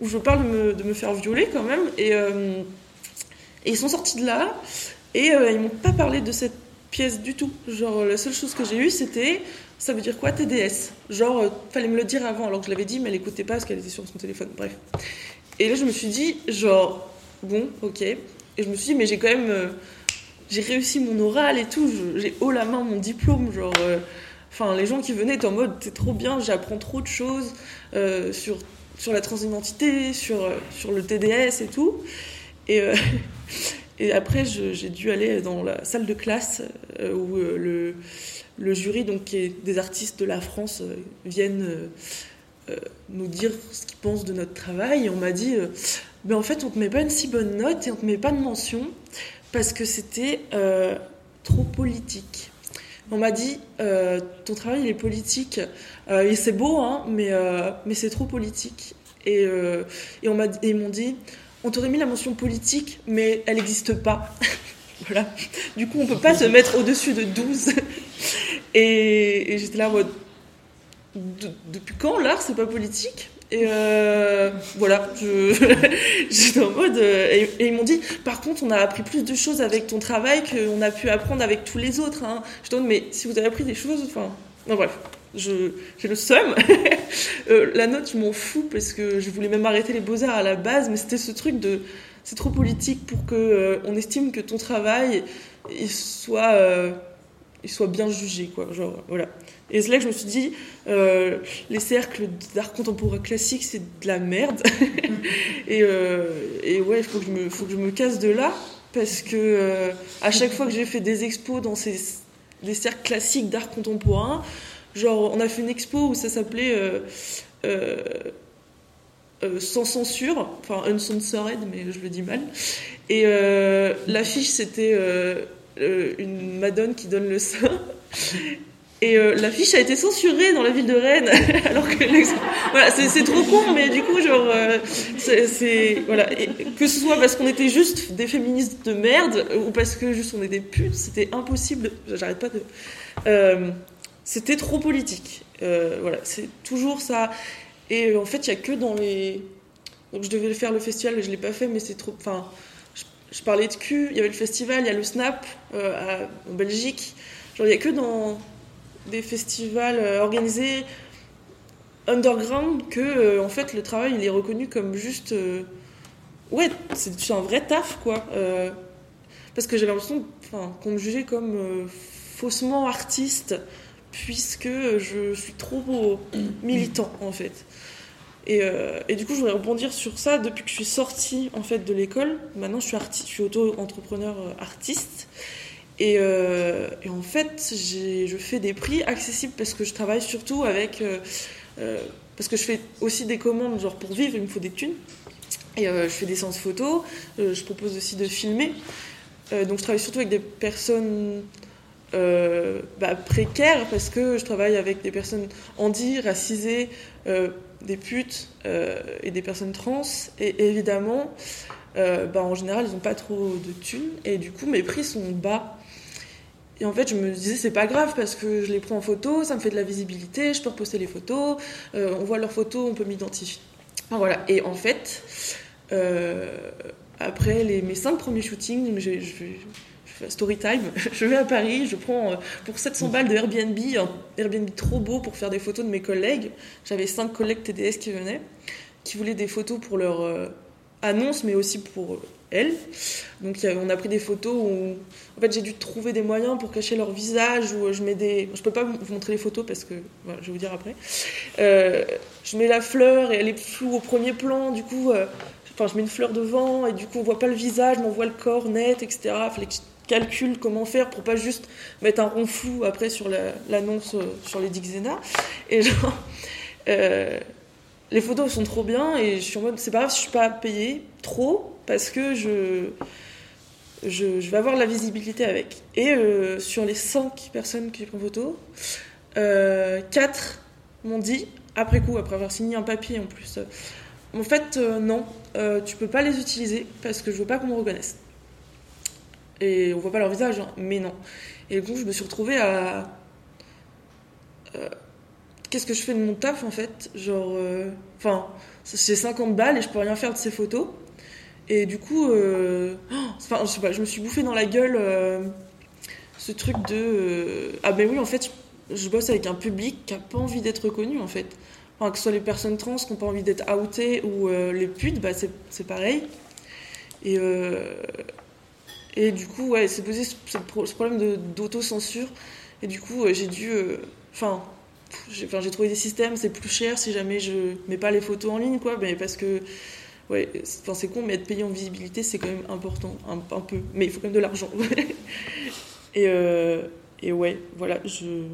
où je parle de me, faire violer quand même, et, euh, et, ils sont sortis de là, et euh, ils m'ont pas parlé de cette pièce du tout. Genre, la seule chose que j'ai eue, c'était, ça veut dire quoi TDS Genre, euh, fallait me le dire avant, alors que je l'avais dit, mais elle écoutait pas parce qu'elle était sur son téléphone, bref. Et là, je me suis dit, genre, bon, ok. Et je me suis dit, mais j'ai quand même j'ai réussi mon oral et tout, j'ai haut la main mon diplôme, genre. Euh, enfin, les gens qui venaient étaient en mode, c'est trop bien, j'apprends trop de choses euh, sur, sur la transidentité, sur, euh, sur le TDS et tout. Et, [LAUGHS] et après, j'ai dû aller dans la salle de classe où le, le, jury, donc, qui est des artistes de la France, viennent nous dire ce qu'ils pensent de notre travail. Et on m'a dit, ben, en fait, on te met pas une si bonne note et on te met pas de mention parce que c'était euh, trop politique. On m'a dit, euh, ton travail il est politique, euh, et c'est beau, hein, mais, mais c'est trop politique. Et, et on m'a, ils m'ont dit, on t'aurait mis la mention politique, mais elle n'existe pas. [LAUGHS] voilà. Du coup, on peut pas se mettre au-dessus de 12. et, j'étais là en mode, depuis quand l'art c'est pas politique? Et euh, voilà, [LAUGHS] j'étais en mode. Euh, et, ils m'ont dit, par contre, on a appris plus de choses avec ton travail qu'on a pu apprendre avec tous les autres. Hein. Je demande, mais si vous avez appris des choses, enfin. Non, bref, j'ai le seum. [LAUGHS] euh, la note, je m'en fous parce que je voulais même arrêter les beaux-arts à la base, mais c'était ce truc de. C'est trop politique pour qu'on euh, on estime que ton travail il soit, il soit bien jugé, quoi. Genre, voilà. Et c'est là que je me suis dit, euh, les cercles d'art contemporain classique, c'est de la merde. [LAUGHS] et, euh, et, ouais, il faut, que je me, que je me casse de là, parce que euh, à chaque fois que j'ai fait des expos dans ces, des cercles classiques d'art contemporain, genre, on a fait une expo où ça s'appelait Sans censure, enfin uncensored, mais je le dis mal. Et l'affiche, c'était une madone qui donne le sein. Et euh, l'affiche a été censurée dans la ville de Rennes, [LAUGHS] alors que voilà, c'est trop con, mais du coup, genre, euh, c'est voilà, que ce soit parce qu'on était juste des féministes de merde ou parce que juste on était putes, c'était impossible. J'arrête pas de. Euh, c'était trop politique. voilà, c'est toujours ça. Et en fait, il y a que dans les. Donc je devais faire le festival, mais je l'ai pas fait, mais c'est trop. Enfin, je, parlais de cul. Il y avait le festival, il y a le Snap en Belgique. Genre, il y a que dans des festivals euh, organisés underground que euh, en fait le travail il est reconnu comme juste euh, ouais c'est un vrai taf quoi. Parce que j'avais l'impression qu'on me jugeait comme faussement artiste puisque je suis trop militant en fait. Et, et, du coup je voudrais rebondir sur ça. Depuis que je suis sortie en fait de l'école maintenant je suis artiste je suis auto-entrepreneur artiste euh, et, en fait, je fais des prix accessibles parce que je travaille surtout avec. Euh, euh, parce que je fais aussi des commandes, genre pour vivre, il me faut des thunes. Et je fais des séances photos, je propose aussi de filmer. donc je travaille surtout avec des personnes bah, précaire parce que je travaille avec des personnes handies, racisées, des putes et des personnes trans. Et évidemment, bah, en général, ils n'ont pas trop de thunes et du coup, mes prix sont bas. Et en fait, je me disais, c'est pas grave parce que je les prends en photo, ça me fait de la visibilité, je peux reposter les photos, on voit leurs photos, on peut m'identifier. voilà. Et en fait, après les, mes cinq premiers shootings, je, story time, [LAUGHS] je vais à Paris, je prends euh, pour 700 balles de Airbnb, un Airbnb trop beau pour faire des photos de mes collègues. J'avais cinq collègues TDS qui venaient, qui voulaient des photos pour leur euh, annonce, mais aussi pour Donc on a pris des photos où en fait j'ai dû trouver des moyens pour cacher leur visage ou je mets des je peux pas vous montrer les photos parce que je vais vous dire après. Euh, je mets la fleur et elle est floue au premier plan du coup enfin je mets une fleur devant et du coup on voit pas le visage mais on voit le corps net etc fallait que calcul comment faire pour pas juste mettre un rond flou après sur l'annonce euh, sur les Dixena. Et genre, euh, les photos sont trop bien et je suis en mode, c'est pas grave si je suis pas payée trop parce que je, je, vais avoir la visibilité avec. Et euh, sur les 5 personnes qui prennent photo, 4 m'ont dit, après coup, après avoir signé un papier en plus, en fait, non, tu peux pas les utiliser parce que je veux pas qu'on me reconnaisse et on voit pas leur visage, hein. mais non. Et du coup, je me suis retrouvée à. Euh, qu'est-ce que je fais de mon taf en fait? Genre. Euh, enfin, c'est 50 balles et je peux rien faire de ces photos. Et du coup, euh, enfin, je sais pas, je me suis bouffé dans la gueule ce truc de. ah, ben oui, en fait, je bosse avec un public qui a pas envie d'être reconnu en fait. Enfin, que ce soit les personnes trans qui n'ont pas envie d'être outées ou les putes, bah, c'est pareil. Et, et du coup, ouais, c'est posé ce, problème d'autocensure. Et du coup, j'ai dû. Euh, enfin, j'ai trouvé des systèmes, c'est plus cher si jamais je mets pas les photos en ligne, quoi. Mais parce que. Ouais, c'est con, mais être payé en visibilité, c'est quand même important, un, peu. Mais il faut quand même de l'argent. [LAUGHS] et, euh, et ouais, voilà, je.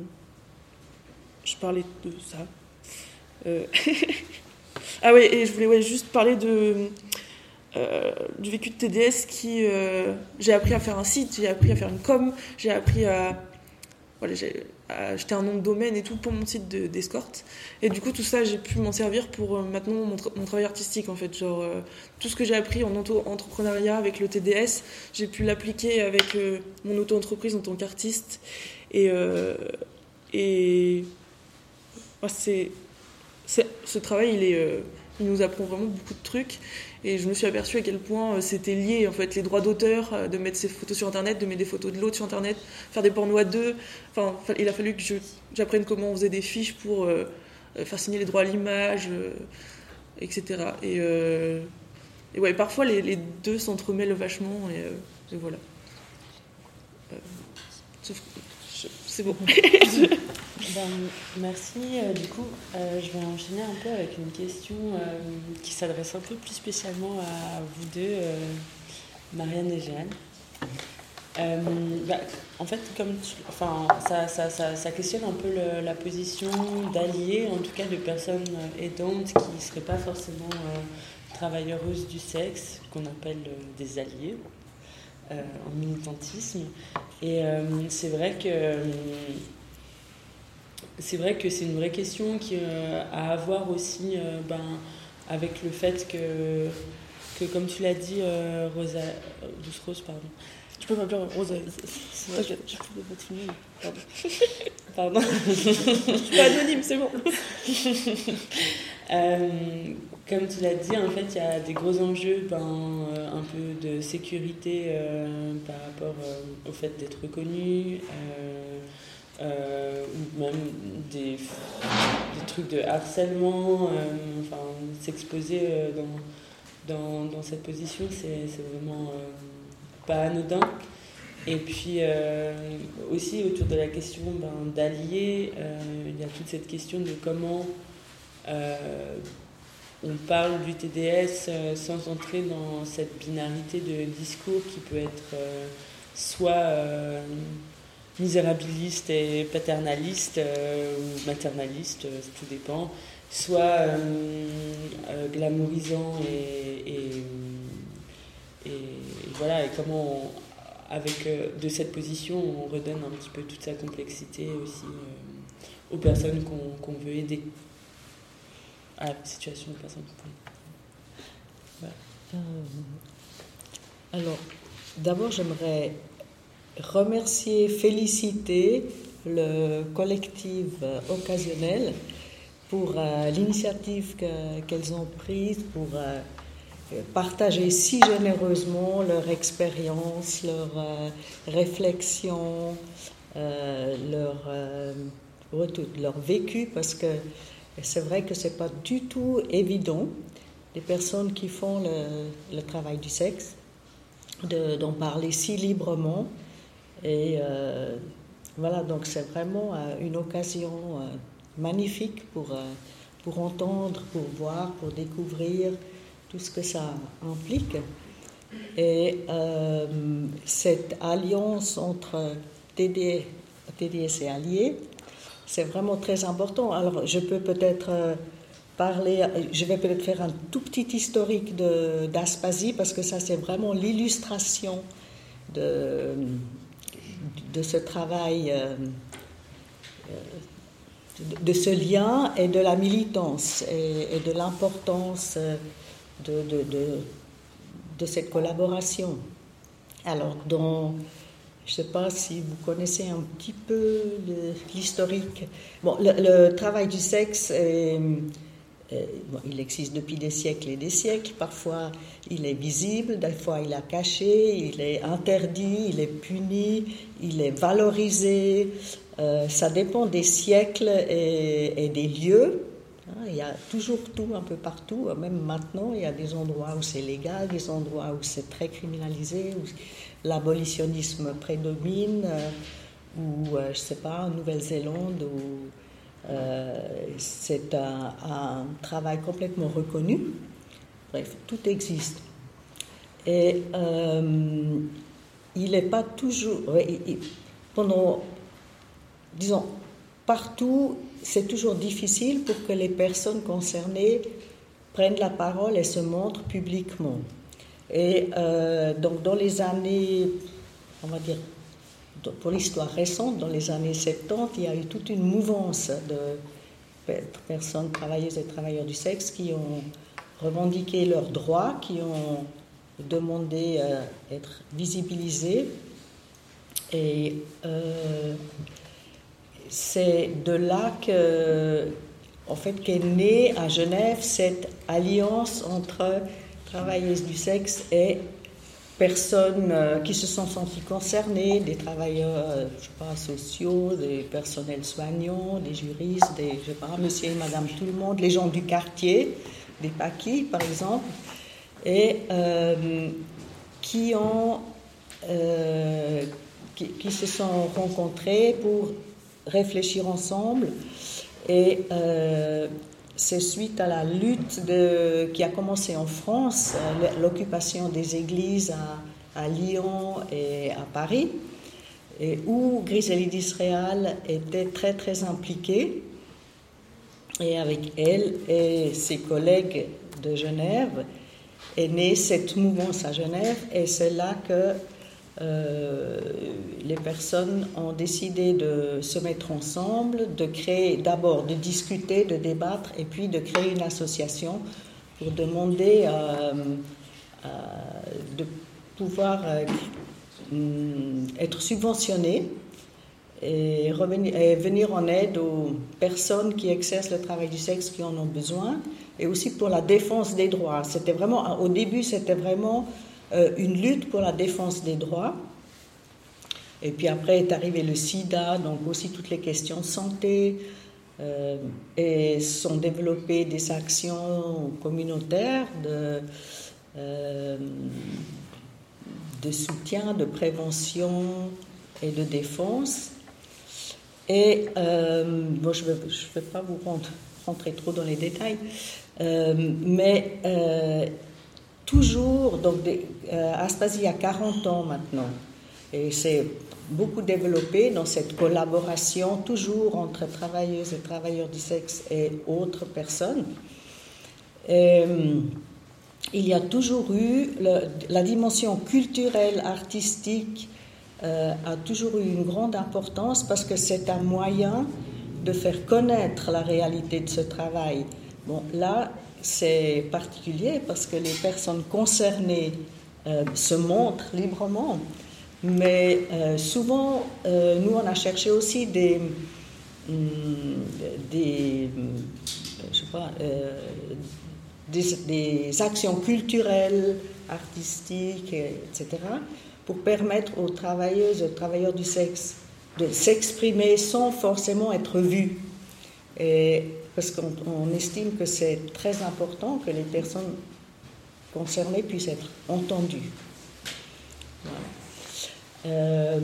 Je parlais de ça. Euh, [LAUGHS] ah ouais, et je voulais juste parler de euh, du vécu de TDS qui euh, j'ai appris à faire un site, j'ai appris à faire une com, j'ai appris à voilà, j'ai acheté un nom de domaine et tout pour mon site d'escorte. et du coup, tout ça, j'ai pu m'en servir pour euh, maintenant mon, travail artistique en fait. Genre, tout ce que j'ai appris en auto-entrepreneuriat avec le TDS, j'ai pu l'appliquer avec mon auto-entreprise en tant qu'artiste. Et, et c'est, ce travail, il, est, il nous apprend vraiment beaucoup de trucs. Et je me suis aperçue à quel point euh, c'était lié, en fait, les droits d'auteur, euh, de mettre ses photos sur Internet, de mettre des photos de l'autre sur Internet, faire des pornos à deux. Enfin, il a fallu que j'apprenne comment on faisait des fiches pour euh, faire signer les droits à l'image, etc. Et, et, ouais, parfois les, les deux s'entremêlent vachement, et, voilà. C'est bon. [LAUGHS] Ben, merci. Euh, du coup, euh, je vais enchaîner un peu avec une question euh, qui s'adresse un peu plus spécialement à vous deux, Marianne et Jeanne. Bah, en fait, comme enfin, ça, ça, ça, ça, questionne un peu la position d'alliés, en tout cas de personnes aidantes qui ne seraient pas forcément travailleuses du sexe, qu'on appelle des alliés en militantisme. Et c'est vrai que c'est vrai que c'est une vraie question qui, euh, à avoir aussi euh, ben, avec le fait que, que comme tu l'as dit, euh, Rosa, Douce Rose, pardon. Tu peux m'appeler Rosa. je, je, je peux pas te Pardon. [LAUGHS] pardon. je suis pas anonyme, c'est bon. Comme tu l'as dit, en fait, il y a des gros enjeux, ben, un peu de sécurité par rapport au fait d'être reconnu. Euh, ou même des, trucs de harcèlement, euh, enfin, s'exposer euh, dans, cette position, c'est vraiment pas anodin. Et puis aussi autour de la question ben, d'allier, il y a toute cette question de comment on parle du TDS sans entrer dans cette binarité de discours qui peut être soit misérabiliste et paternaliste euh, ou maternaliste, euh, tout dépend, soit euh, glamourisant et, et, voilà, et comment avec de cette position, on redonne un petit peu toute sa complexité aussi aux personnes qu'on veut aider la situation personnes. alors, d'abord, j'aimerais remercier, féliciter le collectif occasionnel pour euh, l'initiative qu'elles ont prise pour euh, partager si généreusement leur expérience, leur euh, réflexion, leur, leur vécu, parce que c'est vrai que c'est pas du tout évident des personnes qui font le, travail du sexe d'en parler si librement et voilà, donc c'est vraiment euh, une occasion euh, magnifique pour, euh, pour entendre, pour voir, pour découvrir tout ce que ça implique. Et cette alliance entre TD, TDS et Alliés, c'est vraiment très important. Alors, je peux peut-être parler, je vais peut-être faire un tout petit historique d'Aspasie, parce que ça, c'est vraiment l'illustration de ce travail, euh, euh, de ce lien et de la militance et, de l'importance euh, de, de, cette collaboration. Alors, dans, je ne sais pas si vous connaissez un petit peu l'historique. Bon, le, travail du sexe est euh, il existe depuis des siècles et des siècles. Parfois, il est visible, des fois, il est caché, il est interdit, il est puni, il est valorisé. Euh, ça dépend des siècles et, des lieux. Hein, il y a toujours tout un peu partout. Même maintenant, il y a des endroits où c'est légal, des endroits où c'est très criminalisé, l'abolitionnisme prédomine, euh, ou, je ne sais pas, en Nouvelle-Zélande, où euh, c'est un, travail complètement reconnu. Bref, tout existe. Et euh, il n'est pas toujours. pendant. Disons, partout, c'est toujours difficile pour que les personnes concernées prennent la parole et se montrent publiquement. Et euh, donc, dans les années, on va dire, pour l'histoire récente, dans les années 70, il y a eu toute une mouvance de personnes travailleuses et travailleurs du sexe qui ont revendiqué leurs droits, qui ont demandé euh, être visibilisés. Et euh, c'est de là que, fait, qu'est née à Genève cette alliance entre travailleuses du sexe et personnes euh, qui se sont senties concernées, des travailleurs, euh, je sais pas, sociaux, des personnels soignants, des juristes, des, je sais pas, monsieur et madame tout le monde, les gens du quartier, des paquis par exemple, et euh, qui ont, qui, se sont rencontrés pour réfléchir ensemble et c'est suite à la lutte qui a commencé en France, euh, l'occupation des églises à, Lyon et à Paris, et où Griselide d'Israël était très très impliquée. Et avec elle et ses collègues de Genève est née cette mouvance à Genève, et c'est là que euh, les personnes ont décidé de se mettre ensemble, de créer, d'abord de discuter, de débattre, et puis de créer une association pour demander euh, euh, de pouvoir être subventionné et, et venir en aide aux personnes qui exercent le travail du sexe qui en ont besoin, et aussi pour la défense des droits. C'était vraiment, au début, c'était vraiment une lutte pour la défense des droits. Et puis après est arrivé le sida, donc aussi toutes les questions santé, euh, et sont développées des actions communautaires de, euh, soutien, de prévention et de défense. Et bon, je ne vais, vais, pas vous rentrer trop dans les détails, mais toujours, donc euh, Aspasie a 40 ans maintenant, et c'est beaucoup développé dans cette collaboration toujours entre travailleuses et travailleurs du sexe et autres personnes. Euh, il y a toujours eu la dimension culturelle, artistique a toujours eu une grande importance parce que c'est un moyen de faire connaître la réalité de ce travail. Bon, là, c'est particulier parce que les personnes concernées se montrent librement, mais souvent, nous, on a cherché aussi des, hum, des des, actions culturelles, artistiques, etc., pour permettre aux travailleuses aux travailleurs du sexe de s'exprimer sans forcément être vus. Et, parce qu'on estime que c'est très important que les personnes concernées puissent être entendues. Euh,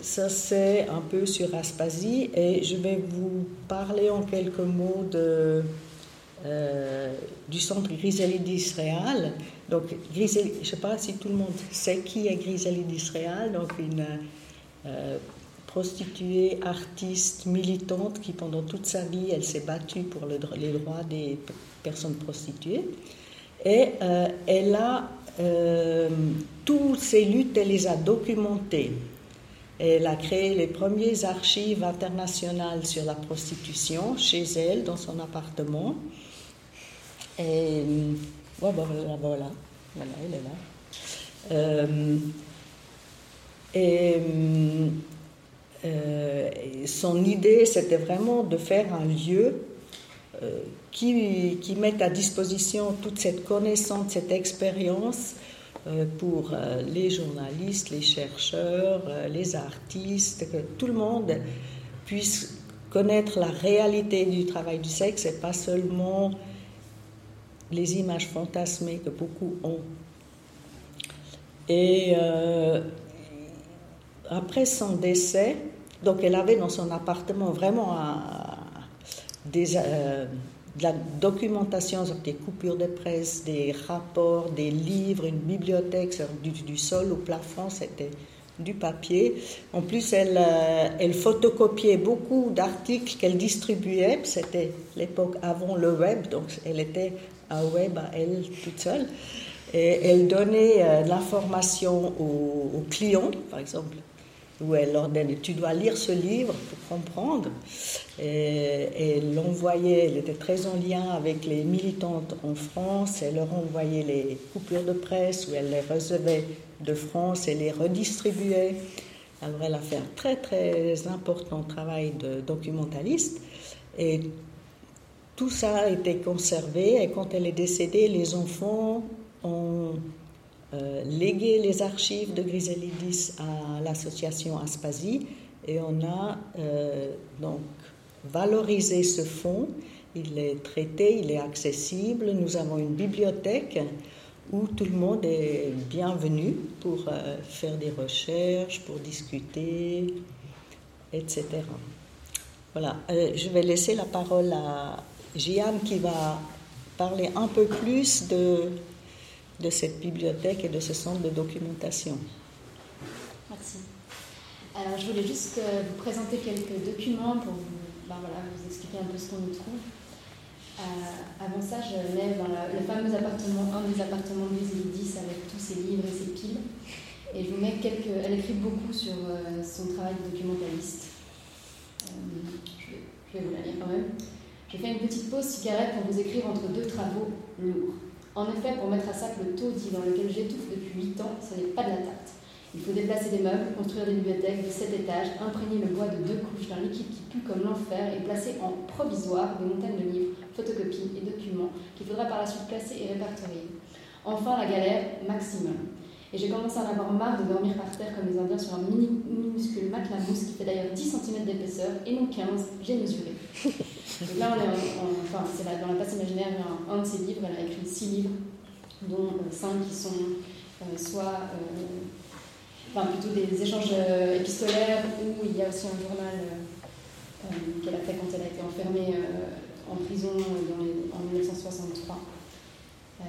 ça, c'est un peu sur Aspasie et je vais vous parler en quelques mots de, euh, du centre Griselidis Réal. Donc, je ne sais pas si tout le monde sait qui est Griselidis Réal, donc une euh, prostituée, artiste, militante qui pendant toute sa vie, elle s'est battue pour les droits des personnes prostituées. Et euh, elle a toutes ces luttes, elle les a documentées. Elle a créé les premières archives internationales sur la prostitution chez elle, dans son appartement. Et voilà, voilà, voilà, elle est là. Euh, et euh, son idée, c'était vraiment de faire un lieu euh, qui, qui mette à disposition toute cette connaissance, cette expérience pour les journalistes, les chercheurs, les artistes, que tout le monde puisse connaître la réalité du travail du sexe et pas seulement les images fantasmées que beaucoup ont. Et euh, après son décès, donc elle avait dans son appartement vraiment euh, de la documentation, des coupures de presse, des rapports, des livres, une bibliothèque du, sol au plafond, c'était du papier. En plus, elle, euh, photocopiait beaucoup d'articles qu'elle distribuait. C'était l'époque avant le web, donc elle était à web à elle toute seule. Et elle donnait euh, l'information aux, clients, par exemple, où elle leur donnait Tu dois lire ce livre pour comprendre. Elle l'envoyait, elle était très en lien avec les militantes en France. Elle leur envoyait les coupures de presse où elle les recevait de France et les redistribuait. Alors elle a fait un très très important travail de documentaliste. Et tout ça a été conservé et quand elle est décédée, les enfants ont euh, légué les archives de Griselidis à l'association Aspasie et on a euh, donc valorisé ce fonds. Il est traité, il est accessible. Nous avons une bibliothèque où tout le monde est bienvenu pour euh, faire des recherches, pour discuter, etc. Voilà, je vais laisser la parole à Jeanne qui va parler un peu plus de, de cette bibliothèque et de ce centre de documentation. Merci. Alors, je voulais juste euh, vous présenter quelques documents pour vous, ben vous expliquer un peu ce qu'on y trouve. Euh, avant ça, je lève dans le fameux appartement, un des appartements de 10 avec tous ses livres et ses piles. Et je vous mets quelques. Elle écrit beaucoup sur euh, son travail de documentaliste. je, vais, je vous la lire quand même. J'ai fait une petite pause cigarette pour vous écrire entre deux travaux lourds. En effet, pour mettre à sac le taudis dans lequel j'étouffe depuis 8 ans, ce n'est pas de la tarte. Il faut déplacer des meubles, construire des bibliothèques de 7 étages, imprégner le bois de deux couches d'un liquide qui pue comme l'enfer et placer en provisoire des montagnes de livres, photocopies et documents qu'il faudra par la suite placer et répertorier. Enfin, la galère maximum. Et j'ai commencé à en avoir marre de dormir par terre comme les Indiens sur un minuscule matelas mousse qui fait d'ailleurs 10 cm d'épaisseur et non 15, j'ai mesuré. Là, on est enfin, c'est dans la place imaginaire, il un, de ses livres, elle a écrit 6 livres, dont 5 euh, qui sont euh, soit, euh, enfin plutôt des échanges épistolaires, où il y a aussi un journal qu'elle a fait quand elle a été enfermée en prison en 1963. Euh,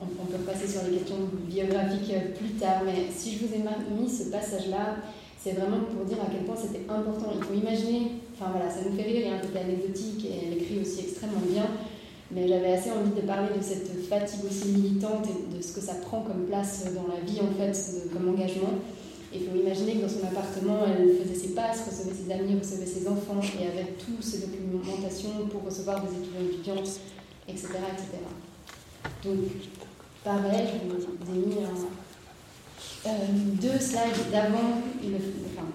on, peut passer sur les questions biographiques plus tard, mais si je vous ai mis ce passage-là, c'est vraiment pour dire à quel point c'était important. Il faut imaginer, enfin voilà, ça nous fait rire, il y a un côté anecdotique et elle écrit aussi extrêmement bien, mais j'avais assez envie de parler de cette fatigue aussi militante et de ce que ça prend comme place dans la vie en fait, comme engagement. il faut imaginer que dans son appartement, elle faisait ses passes, recevait ses amis, recevait ses enfants et avait toutes ses documentations pour recevoir des étudiants étudiantes, etc., etc. Donc, pareil, je vous ai mis euh, deux slides d'avant, enfin,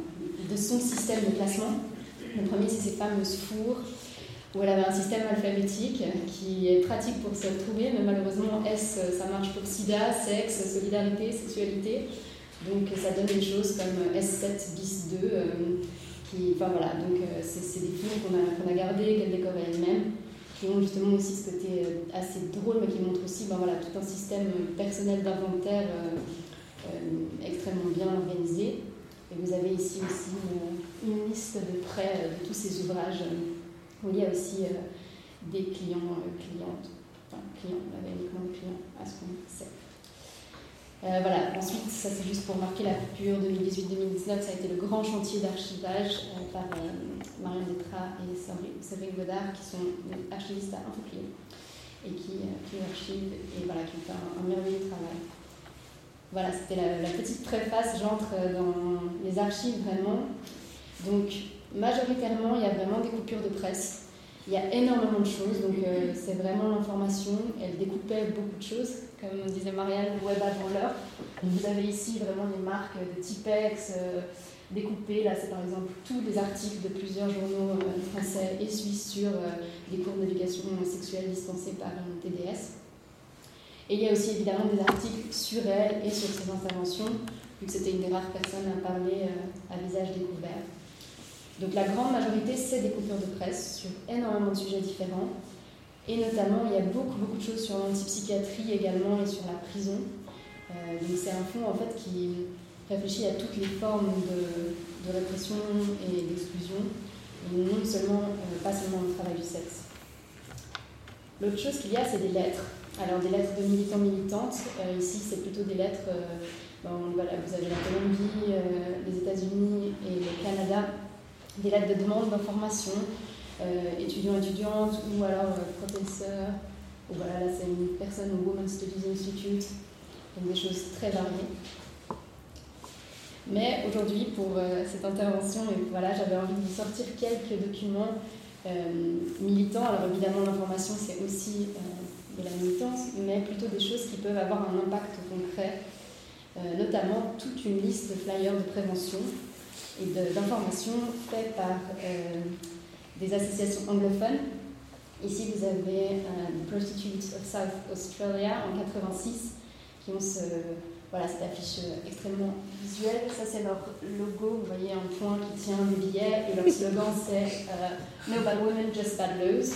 de son système de classement. Le premier, c'est ces fameuses fours où elle avait un système alphabétique qui est pratique pour se retrouver, mais malheureusement, S, ça marche pour sida, sexe, solidarité, sexualité. Donc ça donne des choses comme S7 bis 2, euh, qui, enfin voilà, donc euh, c'est des films qu'on a, gardés, qu'elle décore elle-même, qui ont justement aussi ce côté euh, assez drôle, mais qui montrent aussi ben, voilà, tout un système personnel d'inventaire extrêmement bien organisé. Et vous avez ici aussi une, liste de prêts de tous ces ouvrages où il y a aussi des clients, clientes, enfin clients, on avait uniquement des clients à ce qu'on sait. Euh, voilà. Ensuite, ça c'est juste pour marquer la coupure 2018-2019, ça a été le grand chantier d'archivage euh, par euh, Marianne et Séverine Godard, qui sont archivistes à Infopier et qui, qui archivent et voilà, qui ont fait un, merveilleux travail. Voilà, c'était la, petite préface, j'entre dans les archives vraiment. Donc, majoritairement, il y a vraiment des coupures de presse. Il y a énormément de choses, donc c'est vraiment l'information. Elle découpait beaucoup de choses comme disait Marianne, web avant l'heure. Vous avez ici vraiment les marques de Tipex euh, découpées. Là, c'est par exemple tous les articles de plusieurs journaux euh, français et suisses sur euh, les cours d'éducation sexuelle dispensés par une TDS. Et il y a aussi évidemment des articles sur elle et sur ses interventions, vu que c'était une des rares personnes à parler à visage découvert. Donc la grande majorité, c'est des coupures de presse sur énormément de sujets différents. Et notamment, il y a beaucoup, beaucoup de choses sur l'antipsychiatrie également et sur la prison. Euh, donc c'est un fonds en fait qui réfléchit à toutes les formes de, répression et d'exclusion, et non seulement, euh, pas seulement le travail du sexe. L'autre chose qu'il y a, c'est des lettres. Alors des lettres de militants militantes. Euh, ici, c'est plutôt des lettres. voilà, vous avez la Colombie, les États-Unis et le Canada, des lettres de demande d'information euh, étudiants, étudiantes, ou alors euh, professeurs, ou voilà, là c'est une personne au Women's Studies Institute, donc des choses très variées. Mais aujourd'hui, pour euh, cette intervention, voilà, j'avais envie de sortir quelques documents militants. Alors évidemment, l'information, c'est aussi de la militance, mais plutôt des choses qui peuvent avoir un impact concret, notamment toute une liste de flyers de prévention et d'informations faits par des associations anglophones. Ici, vous avez euh, Prostitutes of South Australia en 86 qui ont ce, voilà, cette affiche euh, extrêmement visuelle. Ça, c'est leur logo. Vous voyez un point qui tient des billets et leur slogan, c'est euh, No bad women, just bad laws.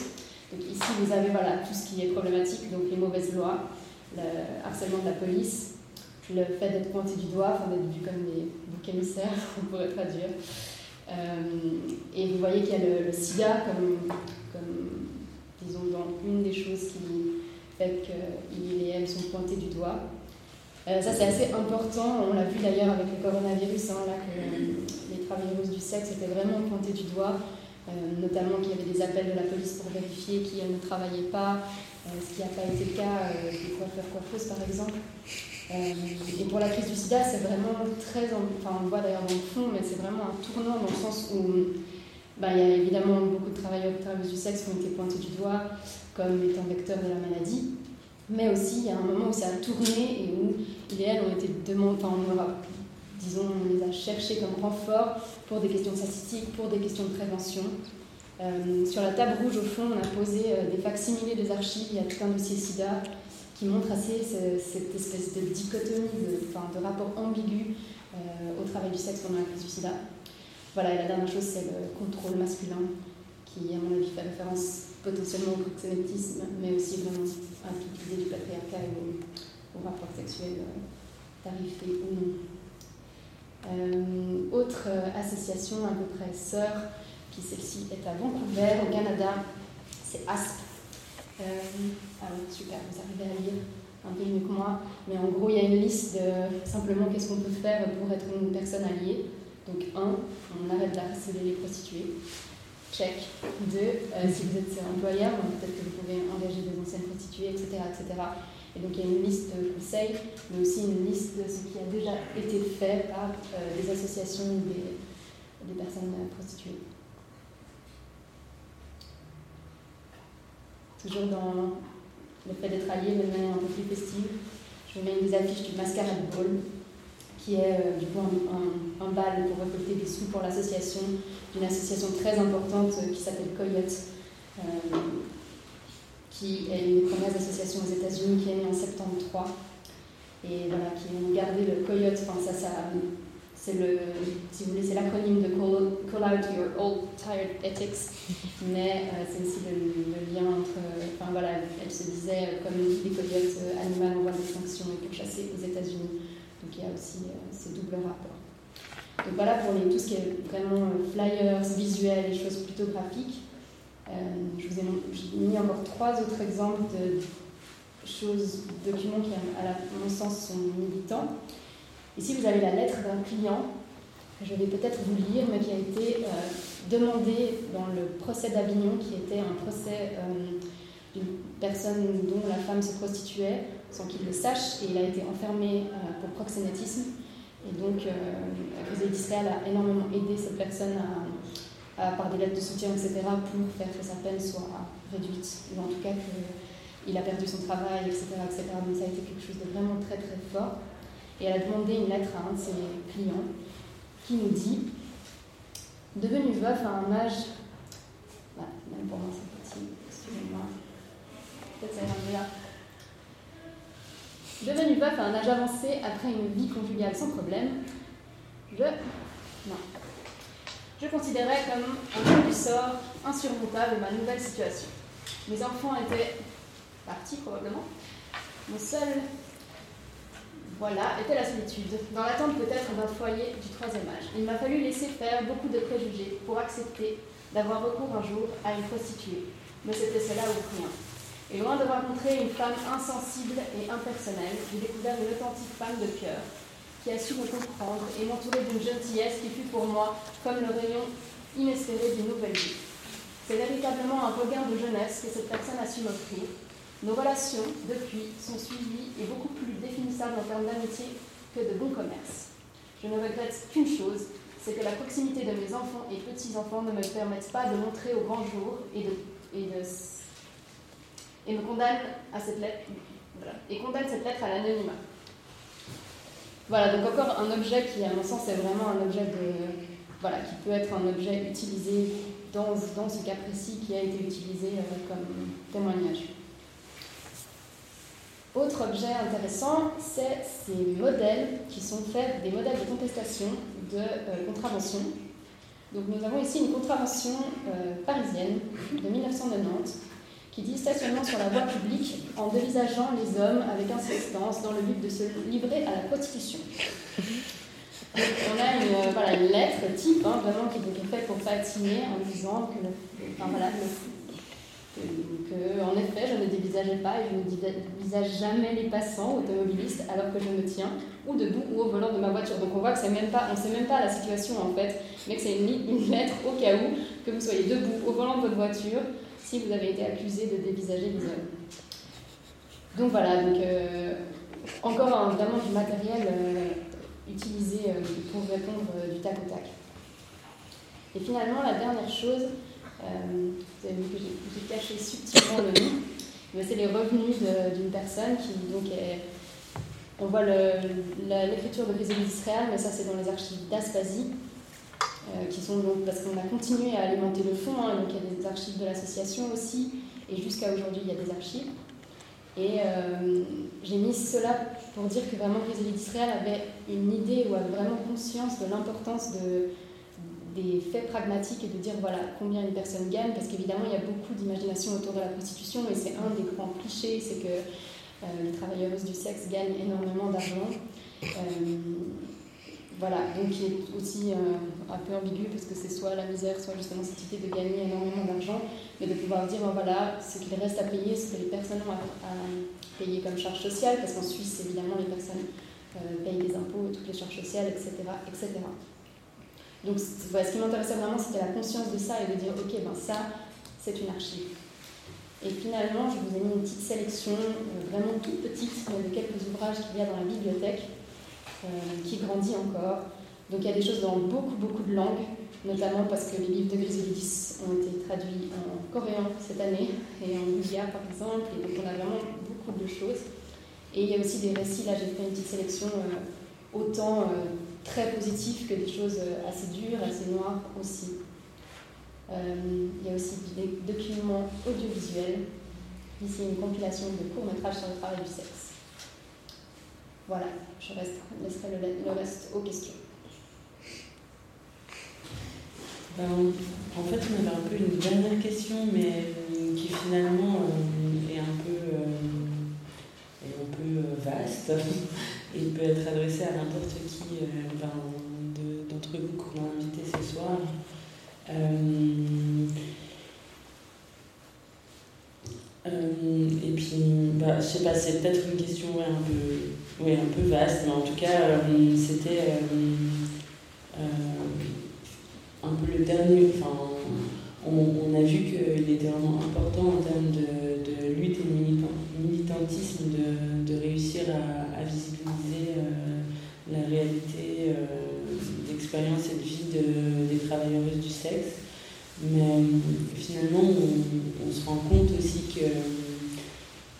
Donc ici, vous avez tout ce qui est problématique, donc les mauvaises lois, le harcèlement de la police, le fait d'être pointé du doigt, enfin d'être vu comme des boucs émissaires, [LAUGHS] on pourrait traduire. Euh, et vous voyez qu'il y a le, sida comme, disons, dans une des choses qui fait qu'ils et elles sont pointés du doigt. Euh, ça, c'est assez important. On l'a vu d'ailleurs avec le coronavirus, hein, là, que les travailleuses du sexe étaient vraiment pointées du doigt, notamment qu'il y avait des appels de la police pour vérifier qui ne travaillait pas, ce qui n'a pas été le cas des coiffeurs coiffeuses, par exemple. Euh, et pour la crise du sida, c'est vraiment très. Enfin, on le voit d'ailleurs dans le fond, mais c'est vraiment un tournant dans le sens où bah, il y a évidemment beaucoup de travailleurs et travailleuses du sexe qui ont été pointés du doigt comme étant vecteurs de la maladie. Mais aussi, il y a un moment où ça a tourné et où ils et ont été demandés, disons, on les a cherchés comme renfort pour des questions statistiques, pour des questions de prévention. Euh, sur la table rouge, au fond, on a posé euh, des facsimilés des archives. Il y a tout un dossier SIDA, qui montre assez cette espèce de dichotomie, de, enfin, de rapport ambigu euh, au travail du sexe pendant la crise du sida. Voilà, et la dernière chose, c'est le contrôle masculin, qui, à mon avis, fait référence potentiellement au proxénétisme, mais aussi vraiment à l'idée du patriarcat et au, rapport sexuel tarifé ou non. Euh, autre association à peu près sœur, qui celle-ci est à Vancouver, au Canada, c'est ASP, euh, ah oui, super, vous arrivez à lire un peu mieux que moi. Mais en gros, il y a une liste de simplement qu'est-ce qu'on peut faire pour être une personne alliée. Donc, un, on arrête d'harceler les prostituées. Check. Deux, euh, si vous êtes employeur, peut-être que vous pouvez engager des anciennes prostituées, etc. etc. Et donc il y a une liste de conseils, mais aussi une liste de ce qui a déjà été fait par des associations des, des personnes prostituées. Toujours dans le fait d'être allié de manière un peu plus festive, je mets des affiches du Masquerade Ball, qui est euh, du coup un, bal pour récolter des sous pour l'association, d'une association très importante euh, qui s'appelle Coyote, euh, qui est une des premières associations aux États-Unis qui est née en 73. Et voilà, qui ont gardé le Coyote, enfin ça, ça c'est le, si vous voulez, c'est l'acronyme de call, Out Your Old Tired Ethics, mais euh, c'est aussi le, lien entre, enfin voilà, elle se disait, euh, comme les coyotes euh, animales en voie d'extinction et pour chasser aux États-Unis. Donc il y a aussi ces doubles rapports. Donc voilà pour les, tout ce qui est vraiment flyers, visuels et choses plutôt graphiques. Je vous ai mis encore trois autres exemples de choses, documents qui, à, mon sens, sont militants. Ici, vous avez la lettre d'un client, je vais peut-être vous lire, mais qui a été euh, demandé dans le procès d'Avignon, qui était un procès euh, d'une personne dont la femme se prostituait sans qu'il le sache, et il a été enfermé euh, pour proxénétisme. Et donc, euh, d'Israël a énormément aidé cette personne à, par des lettres de soutien, etc., pour faire que sa peine soit réduite, ou en tout cas qu'il a perdu son travail, etc., etc. Donc ça a été quelque chose de vraiment très très fort et elle a demandé une lettre à un de ses clients qui nous dit Devenu veuf à un âge. Même pour moi c'est petit, excusez-moi. Peut-être ça ira là. Devenu veuf à un âge avancé après une vie conjugale sans problème, je. Non. Je considérais comme un jeu du sort insurmontable ma nouvelle situation. Mes enfants étaient partis probablement. Mon seul voilà, était la solitude, dans l'attente peut-être d'un foyer du troisième âge. Il m'a fallu laisser faire beaucoup de préjugés pour accepter d'avoir recours un jour à une prostituée. Mais c'était cela ou rien. Et loin de rencontrer une femme insensible et impersonnelle, j'ai découvert une authentique femme de cœur qui a su me comprendre et m'entourer d'une gentillesse qui fut pour moi comme le rayon inespéré d'une nouvelle vie. C'est véritablement un regain de jeunesse que cette personne a su m'offrir, nos relations, depuis, sont suivies et beaucoup plus définissables en termes d'amitié que de bon commerce. Je ne regrette qu'une chose, c'est que la proximité de mes enfants et petits-enfants ne me permette pas de montrer au grand jour et, de, et, de, et me condamne à cette lettre, voilà, et condamne cette lettre à l'anonymat. Voilà, donc encore un objet qui, à mon sens, est vraiment un objet de, voilà, qui peut être un objet utilisé dans, ce cas précis qui a été utilisé euh, comme témoignage. Autre objet intéressant, c'est ces modèles qui sont faits, des modèles de contestation de euh, contravention. Donc nous avons ici une contravention euh, parisienne de 1990 qui dit stationnement sur la voie publique en dévisageant les hommes avec insistance dans le but de se livrer à la prostitution. on a une, euh, lettre type, hein, vraiment qui est faite pour patiner en disant que en effet, je ne dévisageais pas et je ne dévisage jamais les passants automobilistes alors que je me tiens ou debout ou au volant de ma voiture. Donc on voit que c'est même pas, on sait même pas la situation en fait, mais que c'est une, une, lettre au cas où que vous soyez debout au volant de votre voiture si vous avez été accusé de dévisager les hommes. Donc voilà, donc euh, encore un, vraiment du matériel euh, utilisé euh, pour répondre du tac au tac. Et finalement, la dernière chose, euh, vous avez vu que j'ai caché subtilement le nom. C'est les revenus d'une personne qui donc est. On voit l'écriture de Chrysélis d'Israël, mais ça c'est dans les archives d'Aspasie, euh, qui sont donc parce qu'on a continué à alimenter le fonds, hein, donc il y a des archives de l'association aussi, et jusqu'à aujourd'hui il y a des archives. Et euh, j'ai mis cela pour dire que vraiment Chrysélis d'Israël avait une idée ou avait vraiment conscience de l'importance de, des faits pragmatiques et de dire voilà combien une personne gagne, parce qu'évidemment il y a beaucoup d'imagination autour de la prostitution et c'est un des grands clichés, c'est que euh, les travailleuses du sexe gagnent énormément d'argent. Euh, voilà, donc qui est aussi euh, un peu ambigu parce que c'est soit la misère, soit justement cette idée de gagner énormément d'argent, mais de pouvoir dire voilà, ce qu'il reste à payer, ce que les personnes ont à, payer comme charge sociale, parce qu'en Suisse évidemment les personnes payent des impôts, toutes les charges sociales, etc. etc. Donc ce qui m'intéressait vraiment, c'était la conscience de ça et de dire, ok, ben ça, c'est une archive. Et finalement, je vous ai mis une petite sélection, vraiment toute petite, de quelques ouvrages qu'il y a dans la bibliothèque, qui grandit encore. Donc il y a des choses dans beaucoup, beaucoup de langues, notamment parce que les livres de Griselidis ont été traduits en coréen cette année, et en bulgare par exemple, et donc on a vraiment beaucoup de choses. Et il y a aussi des récits, là j'ai fait une petite sélection autant très positifs que des choses assez dures, assez noires aussi. Euh, il y a aussi des documents audiovisuels. Ici, une compilation de courts-métrages sur le travail du sexe. Voilà, je reste, laisserai le, reste aux questions. Ben, en fait, on avait un peu une dernière question, mais qui finalement euh, est un peu, euh, est un peu vaste [LAUGHS] et peut être adressée à n'importe qui ben, d'entre vous qu'on a invité ce soir. Euh, euh, et puis, bah, je sais pas, c'est peut-être une question un, peu, ouais, un peu vaste, mais en tout cas, euh, c'était un peu le dernier. Enfin, on, a vu qu'il était vraiment important en termes de, de lutte et militantisme de, de réussir à, visibiliser la réalité d'expérience et de vie des travailleuses du sexe. Mais euh, finalement, on, se rend compte aussi qu'il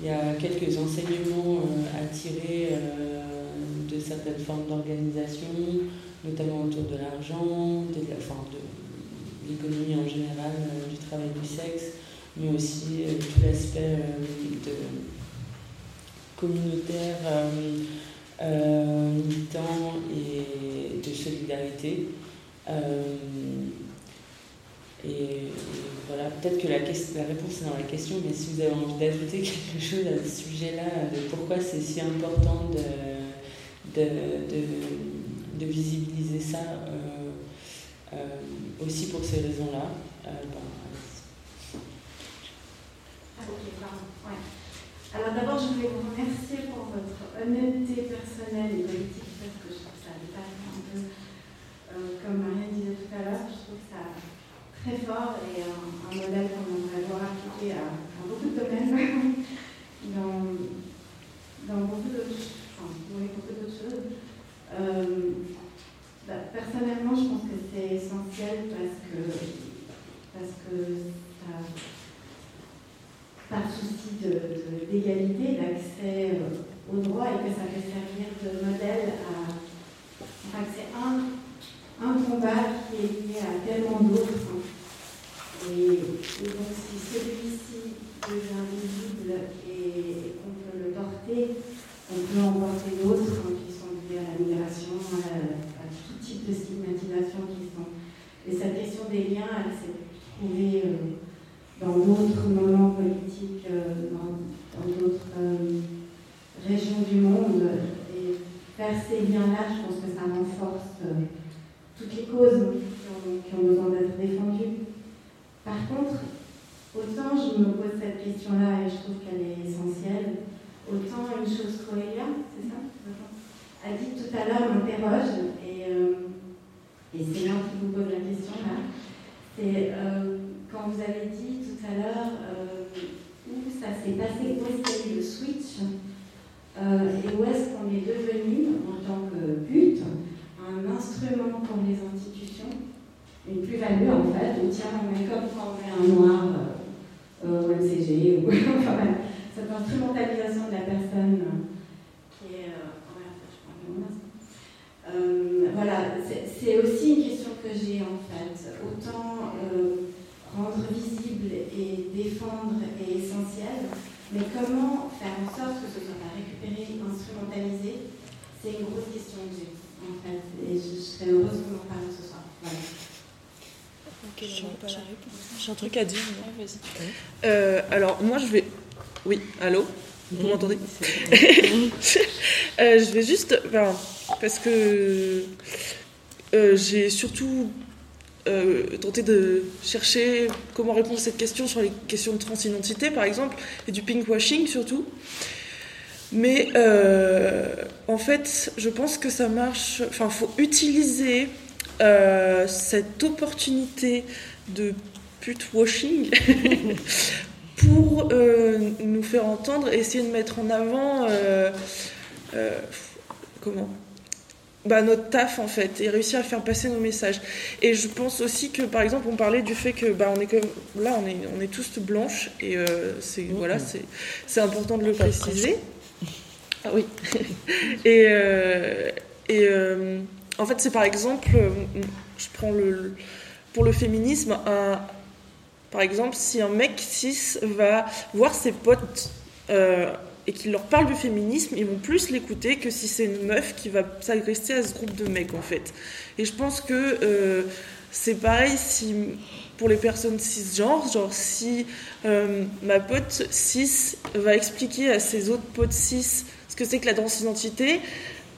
euh, y a quelques enseignements euh, à tirer de certaines formes d'organisation, notamment autour de l'argent, de, l'économie en général, du travail du sexe, mais aussi tout l'aspect communautaire euh, militant et de solidarité. Euh, et, voilà, peut-être que la, la, réponse est dans la question, mais si vous avez envie d'ajouter quelque chose à ce sujet-là, de pourquoi c'est si important de, de, visibiliser ça euh, euh, aussi pour ces raisons-là. Euh, ben, alors d'abord, je voulais vous remercier pour votre honnêteté personnelle et politique, parce que je trouve ça un peu, comme Marianne disait tout à l'heure, je trouve ça fort et un, modèle qu'on aimerait voir appliqué à, beaucoup de domaines, [LAUGHS] J'ai un truc à dire. Euh, alors, moi, je vais. Oui, allô Vous m'entendez [LAUGHS] euh, Je vais juste. parce que euh, j'ai surtout tenter de chercher comment répondre à cette question sur les questions de transidentité, par exemple, et du pinkwashing surtout. Mais en fait, je pense que ça marche. Enfin, il faut utiliser cette opportunité de putwashing [LAUGHS] pour nous faire entendre, essayer de mettre en avant comment bah, notre taf en fait et réussir à faire passer nos messages. Et je pense aussi que par exemple on parlait du fait que bah, on est comme là on est on est tous blanches et euh, c'est mm-hmm. voilà c'est c'est important de le préciser. Ah oui. [LAUGHS] et euh, et euh, en fait c'est par exemple je prends le pour le féminisme un, par exemple si un mec cis va voir ses potes et qu'il leur parle du féminisme, ils vont plus l'écouter que si c'est une meuf qui va s'agresser à ce groupe de mecs en fait. Et je pense que euh, c'est pareil si pour les personnes cisgenres, genre si euh, ma pote cis va expliquer à ses autres potes cis ce que c'est que la transidentité,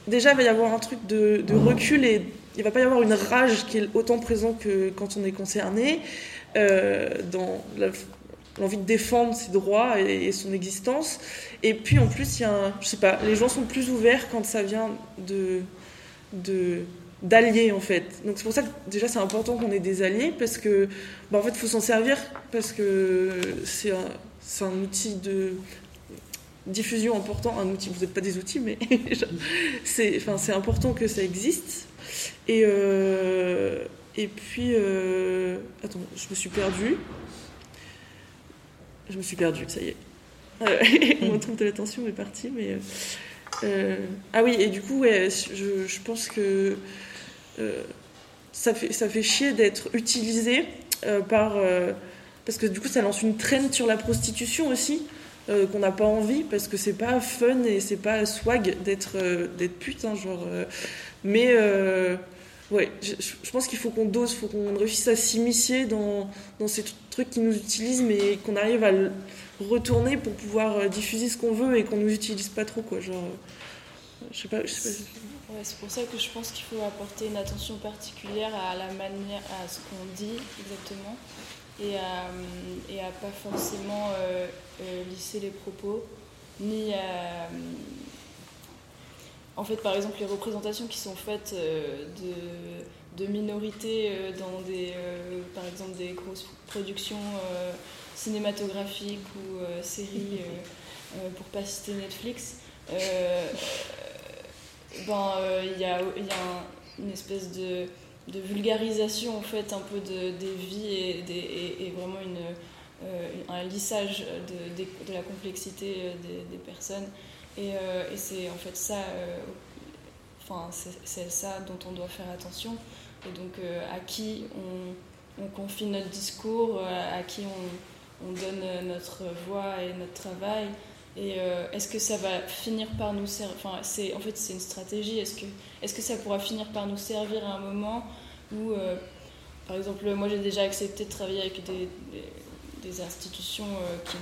déjà il va y avoir un truc de, recul et il va pas y avoir une rage qui est autant présent que quand on est concerné euh, dans la l'envie de défendre ses droits et, son existence. Et puis en plus, il y a je sais pas, les gens sont plus ouverts quand ça vient de, d'alliés en fait. Donc c'est pour ça que déjà c'est important qu'on ait des alliés parce que bah, en fait faut s'en servir parce que c'est un, un outil de diffusion important, un outil, vous n'êtes pas des outils mais [LAUGHS] c'est, enfin, important que ça existe. Et, euh, et puis, euh, attends, je me suis perdue. Je me suis perdue, ça y est. Euh, [LAUGHS] on retrouve de l'attention est parti, mais. Euh, euh, ah oui, et du coup, je, pense que ça, fait, chier d'être utilisé par. parce que du coup, ça lance une traîne sur la prostitution aussi. qu'on n'a pas envie parce que c'est pas fun et c'est pas swag d'être pute hein, mais ouais, je, pense qu'il faut qu'on dose, faut qu'on réussisse à s'immiscer dans, dans, ces trucs qui nous utilisent, mais qu'on arrive à le retourner pour pouvoir euh, diffuser ce qu'on veut et qu'on nous utilise pas trop, quoi. Genre, euh, je sais pas. Je sais pas. C'est pour ça que je pense qu'il faut apporter une attention particulière à la manière, à ce qu'on dit exactement, et à, et à pas forcément euh, lisser les propos, ni à en fait, par exemple, les représentations qui sont faites euh, de, minorités euh, dans des, euh, par exemple, des grosses productions cinématographiques ou séries, pour pas citer Netflix, ben il y a, une espèce de, vulgarisation en fait un peu de, des vies et, vraiment un lissage de, la complexité des personnes. Euh, et, c'est en fait ça, euh, enfin, c'est ça dont on doit faire attention. Et donc, euh, à qui on, confie notre discours, à qui on, on, donne notre voix et notre travail. Et est-ce que ça va finir par nous servir enfin, En fait, c'est une stratégie. Est-ce que, est que ça pourra finir par nous servir à un moment où, par exemple, moi j'ai déjà accepté de travailler avec des, des, institutions qui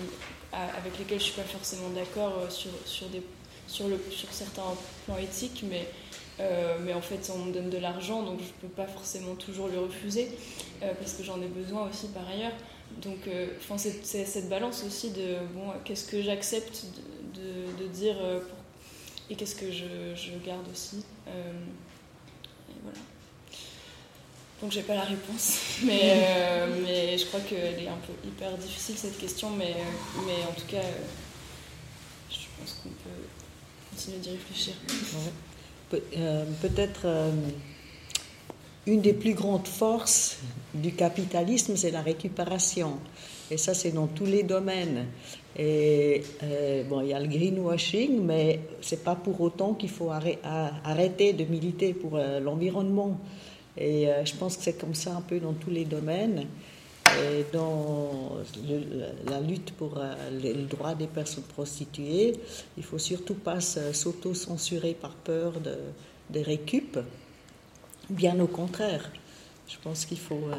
avec lesquels je ne suis pas forcément d'accord euh, sur, sur, sur, sur certains plans éthiques, mais, euh, mais en fait, on me donne de l'argent, donc je ne peux pas forcément toujours le refuser, euh, parce que j'en ai besoin aussi par ailleurs. Donc, enfin c'est cette balance aussi de bon, qu'est-ce que j'accepte de, de, dire et qu'est-ce que je, je, garde aussi. et voilà. Donc j'ai pas la réponse, [LAUGHS] mais, euh, mais je crois qu'elle est un peu hyper difficile cette question, mais, euh, mais en tout cas, euh, je pense qu'on peut continuer d'y réfléchir. Peut-être une des plus grandes forces du capitalisme, c'est la récupération. Et ça, c'est dans tous les domaines. Et bon, il y a le greenwashing, mais c'est pas pour autant qu'il faut arrêter de militer pour l'environnement. Et euh, je pense que c'est comme ça un peu dans tous les domaines. Et dans la lutte pour euh, le droit des personnes prostituées, il faut surtout pas s'auto-censurer par peur de, des récup. Bien au contraire, je pense qu'il faut euh,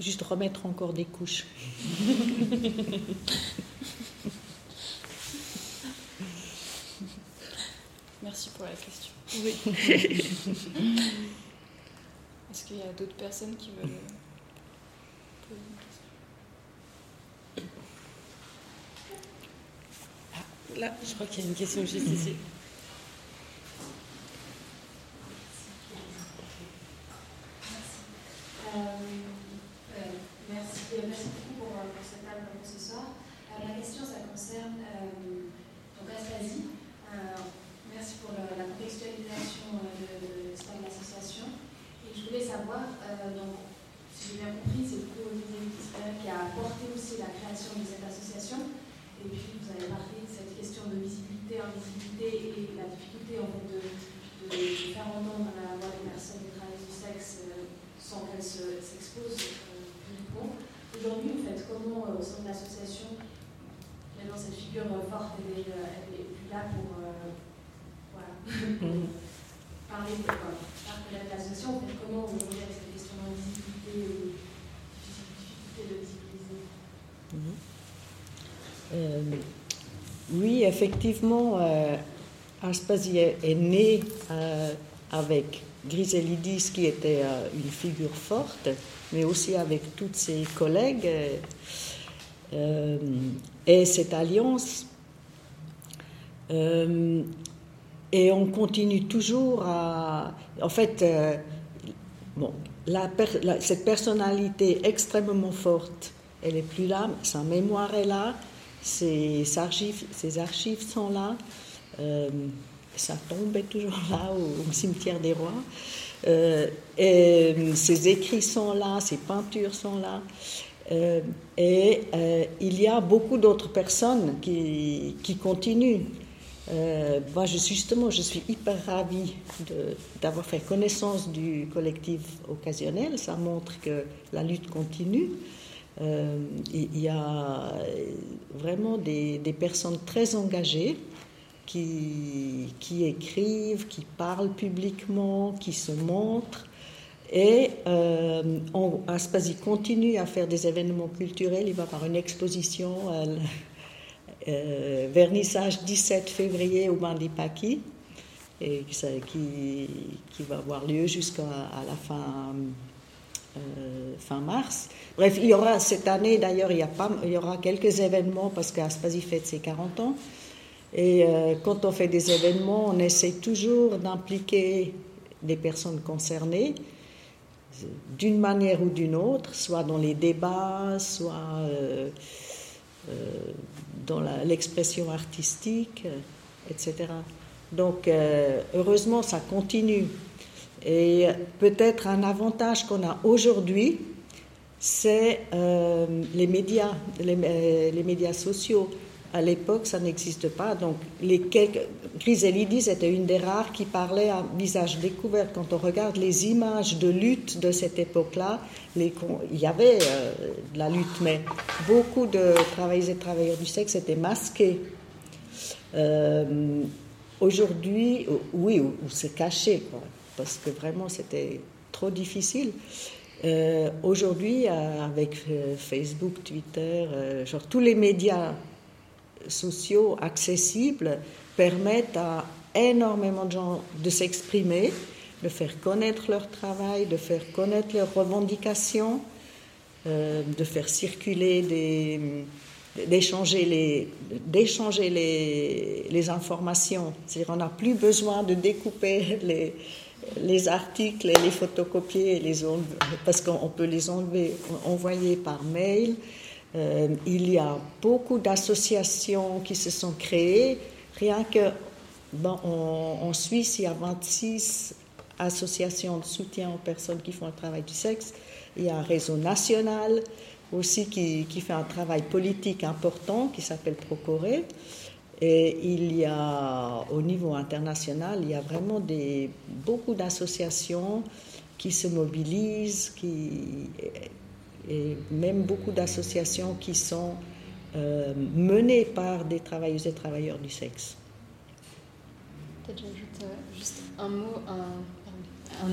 juste remettre encore des couches. [LAUGHS] Merci pour la question. Oui. [LAUGHS] Est-ce qu'il y a d'autres personnes qui veulent poser une question? Ah, Là, je crois qu'il y a une question juste ici. Euh, merci, merci beaucoup pour, cette table ce soir. la question, ça concerne donc Aspasie. merci pour la, contextualisation de, de, l'association. Je voulais savoir, donc, si j'ai bien compris, c'est le co-Olivier qui a apporté aussi la création de cette association. Et puis, vous avez parlé de cette question de visibilité, invisibilité et la difficulté en fait, de, faire entendre la voix des personnes des travailleuses du sexe sans qu'elles s'exposent Aujourd'hui, en fait, comment euh, au sein de l'association, cette figure euh, forte, elle est, euh, elle plus là pour voilà, mhm. Parler de l'association, en fait, comment aujourd'hui avec cette question d'invisibilité difficulté de visibiliser mhm. Oui, effectivement, euh, Aspasie est né avec Griselidis, qui était une figure forte, mais aussi avec toutes ses collègues. Euh, et cette alliance. Euh, et on continue toujours à. En fait, euh, bon, cette personnalité extrêmement forte, elle est plus là, sa mémoire est là, ses archives, ses archives sont là, sa tombe est toujours là au cimetière des rois. Euh, et ses écrits sont là, ses peintures sont là. Euh, et euh, il y a beaucoup d'autres personnes qui, qui continuent. Moi, je suis justement, je suis hyper ravie d'avoir fait connaissance du collectif occasionnel. Ça montre que la lutte continue. il y a vraiment des, personnes très engagées qui, qui écrivent, qui parlent publiquement, qui se montrent. Et euh, Aspasie continue à faire des événements culturels. Il va par une exposition, euh, euh, vernissage 17 février au Mandipaki, et qui, va avoir lieu jusqu'à la fin, euh, fin mars. Bref, il y aura cette année, d'ailleurs, il, il, y aura quelques événements parce qu'Aspasie fête ses 40 ans. Et euh, quand on fait des événements, on essaie toujours d'impliquer des personnes concernées d'une manière ou d'une autre, soit dans les débats, soit dans l'expression artistique, etc. Donc, heureusement, ça continue. Et peut-être un avantage qu'on a aujourd'hui, c'est les médias, les médias sociaux. À l'époque, ça n'existe pas. Donc, les quelques... Griselidis était une des rares qui parlait à visage découvert. Quand on regarde les images de lutte de cette époque-là, il y avait euh, de la lutte, mais beaucoup de travailleurs et travailleurs du sexe étaient masqués. Euh, aujourd'hui, oui, ou, c'est caché, quoi, parce que vraiment c'était trop difficile. Euh, aujourd'hui, avec Facebook, Twitter, genre tous les médias sociaux accessibles permettent à énormément de gens de s'exprimer, de faire connaître leur travail, de faire connaître leurs revendications, euh, de faire circuler des d'échanger les, d'échanger les, les informations. C'est-à-dire on n'a plus besoin de découper les, les articles et les photocopier les parce qu'on peut les enlever, envoyer par mail. Euh, il y a beaucoup d'associations qui se sont créées. Rien que en, Suisse, il y a 26 associations de soutien aux personnes qui font le travail du sexe. Il y a un réseau national aussi qui, fait un travail politique important qui s'appelle Procoré. Et il y a, au niveau international, il y a vraiment des, beaucoup d'associations qui se mobilisent, qui, et même beaucoup d'associations qui sont euh, menées par des travailleuses et travailleurs du sexe. Peut-être j'ajoute euh, juste un mot, un,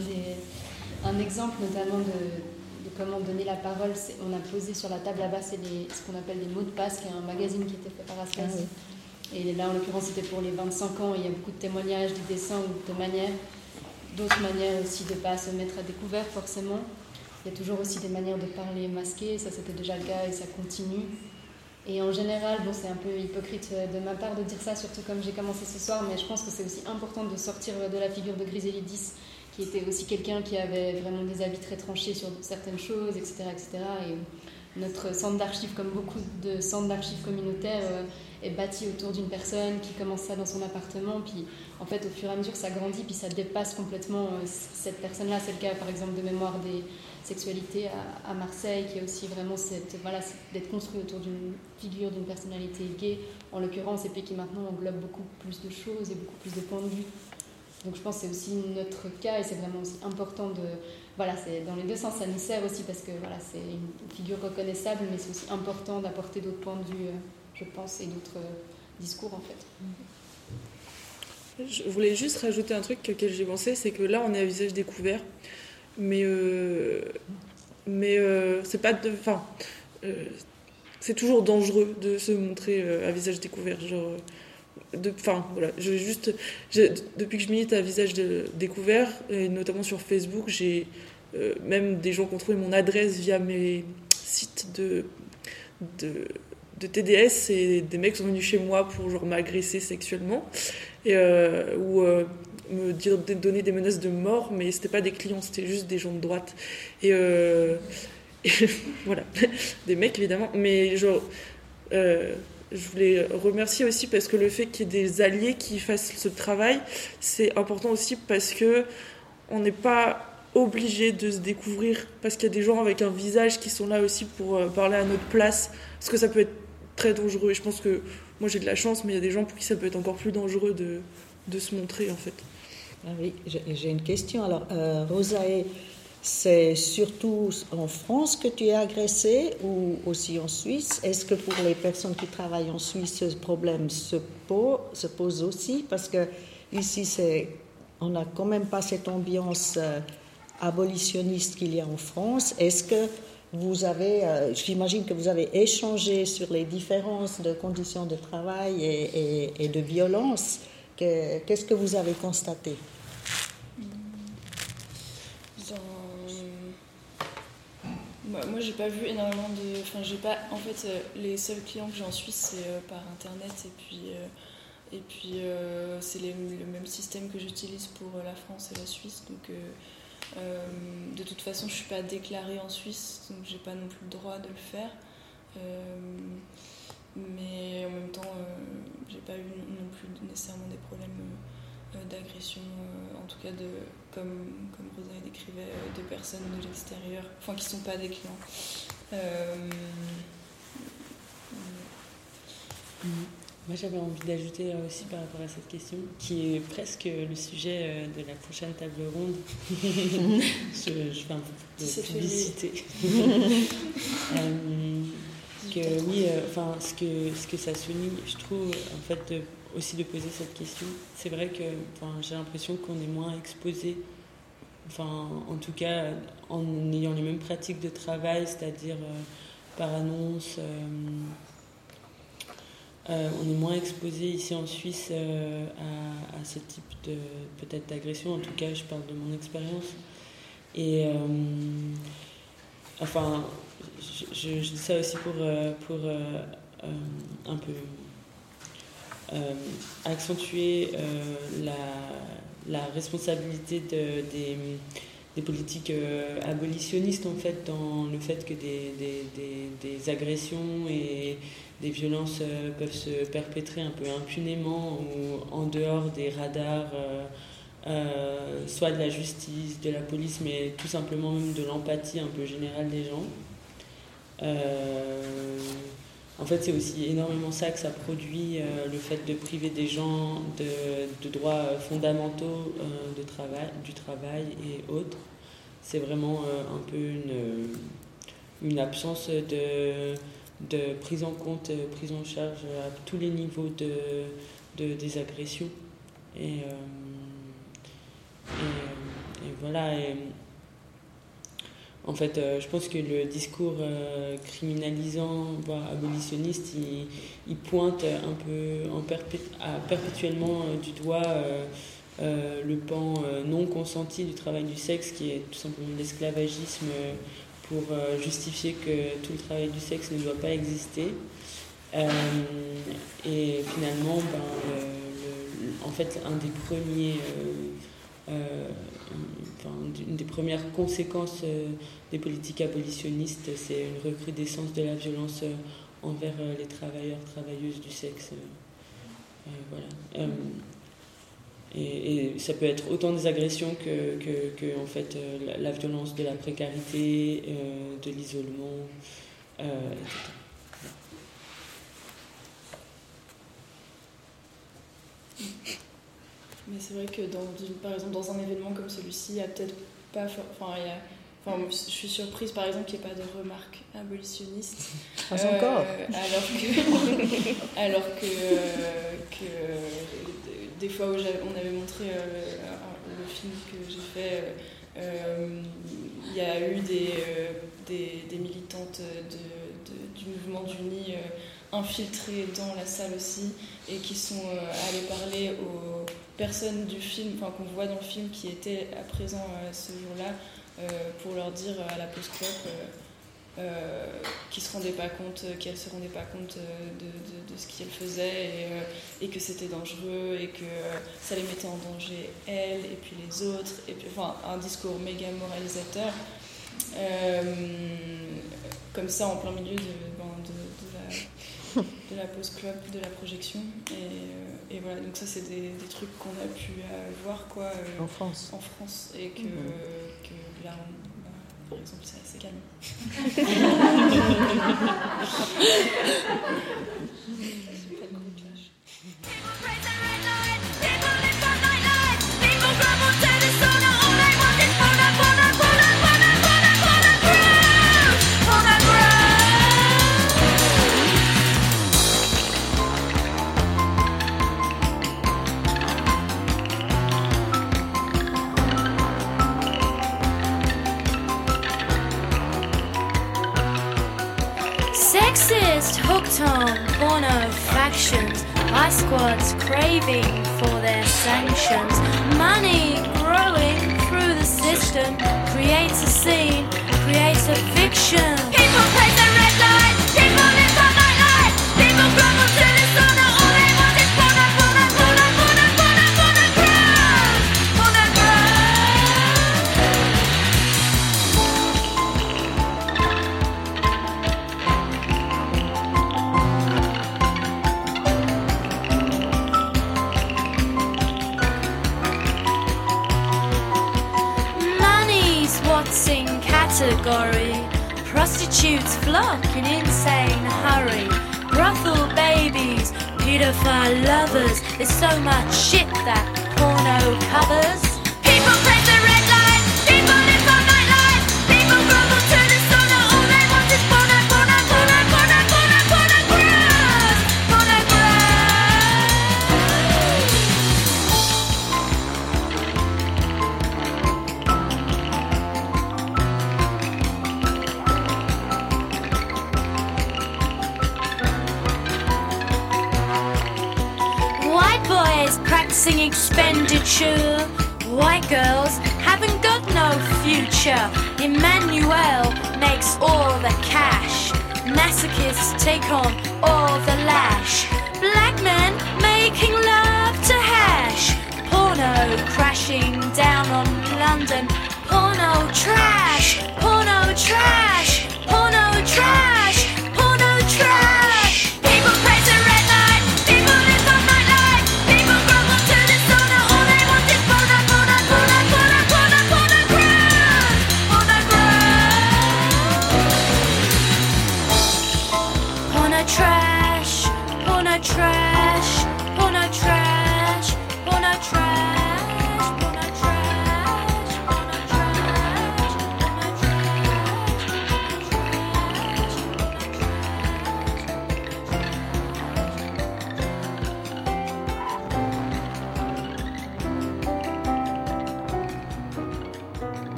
un, exemple notamment de, de, comment donner la parole. On a posé sur la table là-bas, c'est ce qu'on appelle des mots de passe, qui est un magazine qui était fait par Aspas. Ah et là, en l'occurrence, c'était pour les 25 ans. il y a beaucoup de témoignages, des dessins ou de manières, d'autres manières aussi de ne pas se mettre à découvert forcément. Il y a toujours aussi des manières de parler masquées, ça c'était déjà le cas et ça continue. Et en général, bon, c'est un peu hypocrite de ma part de dire ça, surtout comme j'ai commencé ce soir, mais je pense que c'est aussi important de sortir de la figure de Griselidis qui était aussi quelqu'un qui avait vraiment des avis très tranchés sur certaines choses, etc. etc. Et notre centre d'archives, comme beaucoup de centres d'archives communautaires, euh, est bâti autour d'une personne qui commence ça dans son appartement, puis en fait au fur et à mesure ça grandit, puis ça dépasse complètement euh, cette personne-là. C'est le cas par exemple de mémoire des sexualités à, Marseille, qui est aussi vraiment cette, voilà, d'être construit autour d'une figure, d'une personnalité gay, en l'occurrence, et puis qui maintenant englobe beaucoup plus de choses et beaucoup plus de points de vue. Donc je pense que c'est aussi notre cas et c'est vraiment aussi important de... Voilà, dans les deux sens, ça nous sert aussi parce que voilà, c'est une figure reconnaissable, mais c'est aussi important d'apporter d'autres points de vue, euh, je pense, et d'autres euh, discours en fait. Je voulais juste rajouter un truc auquel j'ai pensé, c'est que là on est à visage découvert, mais euh, mais c'est pas enfin c'est toujours dangereux de se montrer à visage découvert, genre Enfin, voilà, je, juste, depuis que je milite à visage découvert, et notamment sur Facebook, j'ai euh, même des gens qui ont trouvé mon adresse via mes sites de, de, TDS et des mecs sont venus chez moi pour genre m'agresser sexuellement euh, ou euh, me dire, donner des menaces de mort, mais c'était pas des clients, c'était juste des gens de droite. Et, [LAUGHS] et voilà, [LAUGHS] des mecs évidemment, mais genre je voulais remercier aussi parce que le fait qu'il y ait des alliés qui fassent ce travail, c'est important aussi parce que on n'est pas obligé de se découvrir parce qu'il y a des gens avec un visage qui sont là aussi pour euh, parler à notre place parce que ça peut être très dangereux et je pense que moi j'ai de la chance mais il y a des gens pour qui ça peut être encore plus dangereux de, de se montrer en fait. Ah oui, j'ai une question. Alors, euh, c'est surtout en France que tu es agressé ou aussi en Suisse? Est-ce que pour les personnes qui travaillent en Suisse, ce problème se pose, se pose aussi? Parce que ici, on n'a quand même pas cette ambiance euh, abolitionniste qu'il y a en France. Est-ce que vous avez, euh, j'imagine que vous avez échangé sur les différences de conditions de travail et de violence. Qu'est-ce que vous avez constaté? Moi, j'ai pas vu énormément de. Enfin, j'ai pas. En fait, euh, les seuls clients que j'ai en Suisse, c'est euh, par internet et puis. Euh, et puis, c'est le même système que j'utilise pour la France et la Suisse. Donc, de toute façon, je suis pas déclarée en Suisse, donc j'ai pas non plus le droit de le faire. Mais en même temps, j'ai pas eu non plus nécessairement des problèmes d'agression, en tout cas de, comme, comme Rosa décrivait, euh, de personnes de l'extérieur, enfin qui ne sont pas des clients. Euh, Moi j'avais envie d'ajouter aussi par rapport à cette question, qui est presque le sujet euh, de la prochaine table ronde. [LAUGHS] je, fais un peu de publicité. [LAUGHS] que oui, enfin ce que, ce que ça souligne, je trouve, en fait, aussi de poser cette question. C'est vrai que j'ai l'impression qu'on est moins exposé, enfin, en tout cas en ayant les mêmes pratiques de travail, c'est-à-dire euh, par annonce. Euh, euh, on est moins exposé ici en Suisse à, ce type de peut-être d'agression. En tout cas, je parle de mon expérience. Et enfin, je, dis ça aussi pour, pour un peu euh, accentuer euh, la, responsabilité de, des, politiques euh, abolitionnistes en fait dans le fait que des, des, agressions et des violences peuvent se perpétrer un peu impunément ou en dehors des radars soit de la justice, de la police, mais tout simplement même de l'empathie un peu générale des gens. En fait, c'est aussi énormément ça que ça produit, euh, le fait de priver des gens de, droits fondamentaux euh, de travail, du travail et autres. C'est vraiment euh, un peu une, absence de, prise en compte, prise en charge à tous les niveaux de, de des agressions. Et, voilà. En fait, euh, je pense que le discours euh, criminalisant, voire abolitionniste, il, pointe un peu en perpétuellement euh, du doigt le pan non consenti du travail du sexe, qui est tout simplement l'esclavagisme pour justifier que tout le travail du sexe ne doit pas exister. et finalement, ben, en fait, un des premiers une des premières conséquences des politiques abolitionnistes, c'est une recrudescence de la violence envers les travailleurs, travailleuses du sexe. voilà. Et, ça peut être autant des agressions que, que, en fait, la, violence de la précarité, de l'isolement, etc. Mais c'est vrai que dans par exemple dans un événement comme celui-ci, il n'y a peut-être pas. Enfin, il y a, Enfin, je suis surprise par exemple qu'il n'y ait pas de remarques abolitionnistes. [LAUGHS] Pas encore. Euh, alors que, [LAUGHS] alors que, que, des fois où on avait montré euh, le film que j'ai fait, euh, il y a eu des, des, des militantes de, du mouvement du nid infiltrées dans la salle aussi et qui sont allées parler aux personnes du film, enfin qu'on voit dans le film qui étaient à présent ce jour-là euh, pour leur dire à la post-clope euh, euh, qu'ils se rendaient pas compte, qu'elles se rendaient pas compte de, de, ce qu'elles faisaient et, que c'était dangereux et que ça les mettait en danger elles et puis les autres et puis enfin un discours méga moralisateur comme ça en plein milieu de, ben, de, la, de la post-club, de la projection et, voilà donc ça c'est des, des, trucs qu'on a pu voir quoi en France en France et que, mmh. que là, par exemple, c'est assez calme. [LAUGHS] [LAUGHS] squads craving for their sanctions. Money growing through the system creates a scene, creates a fiction. People Prostitutes flock in insane hurry. Brothel babies, pedophile lovers. There's so much shit that porno covers. Future. Emmanuel makes all the cash. Masochists take on all the lash. Black men making love to hash. Porno crashing down on London.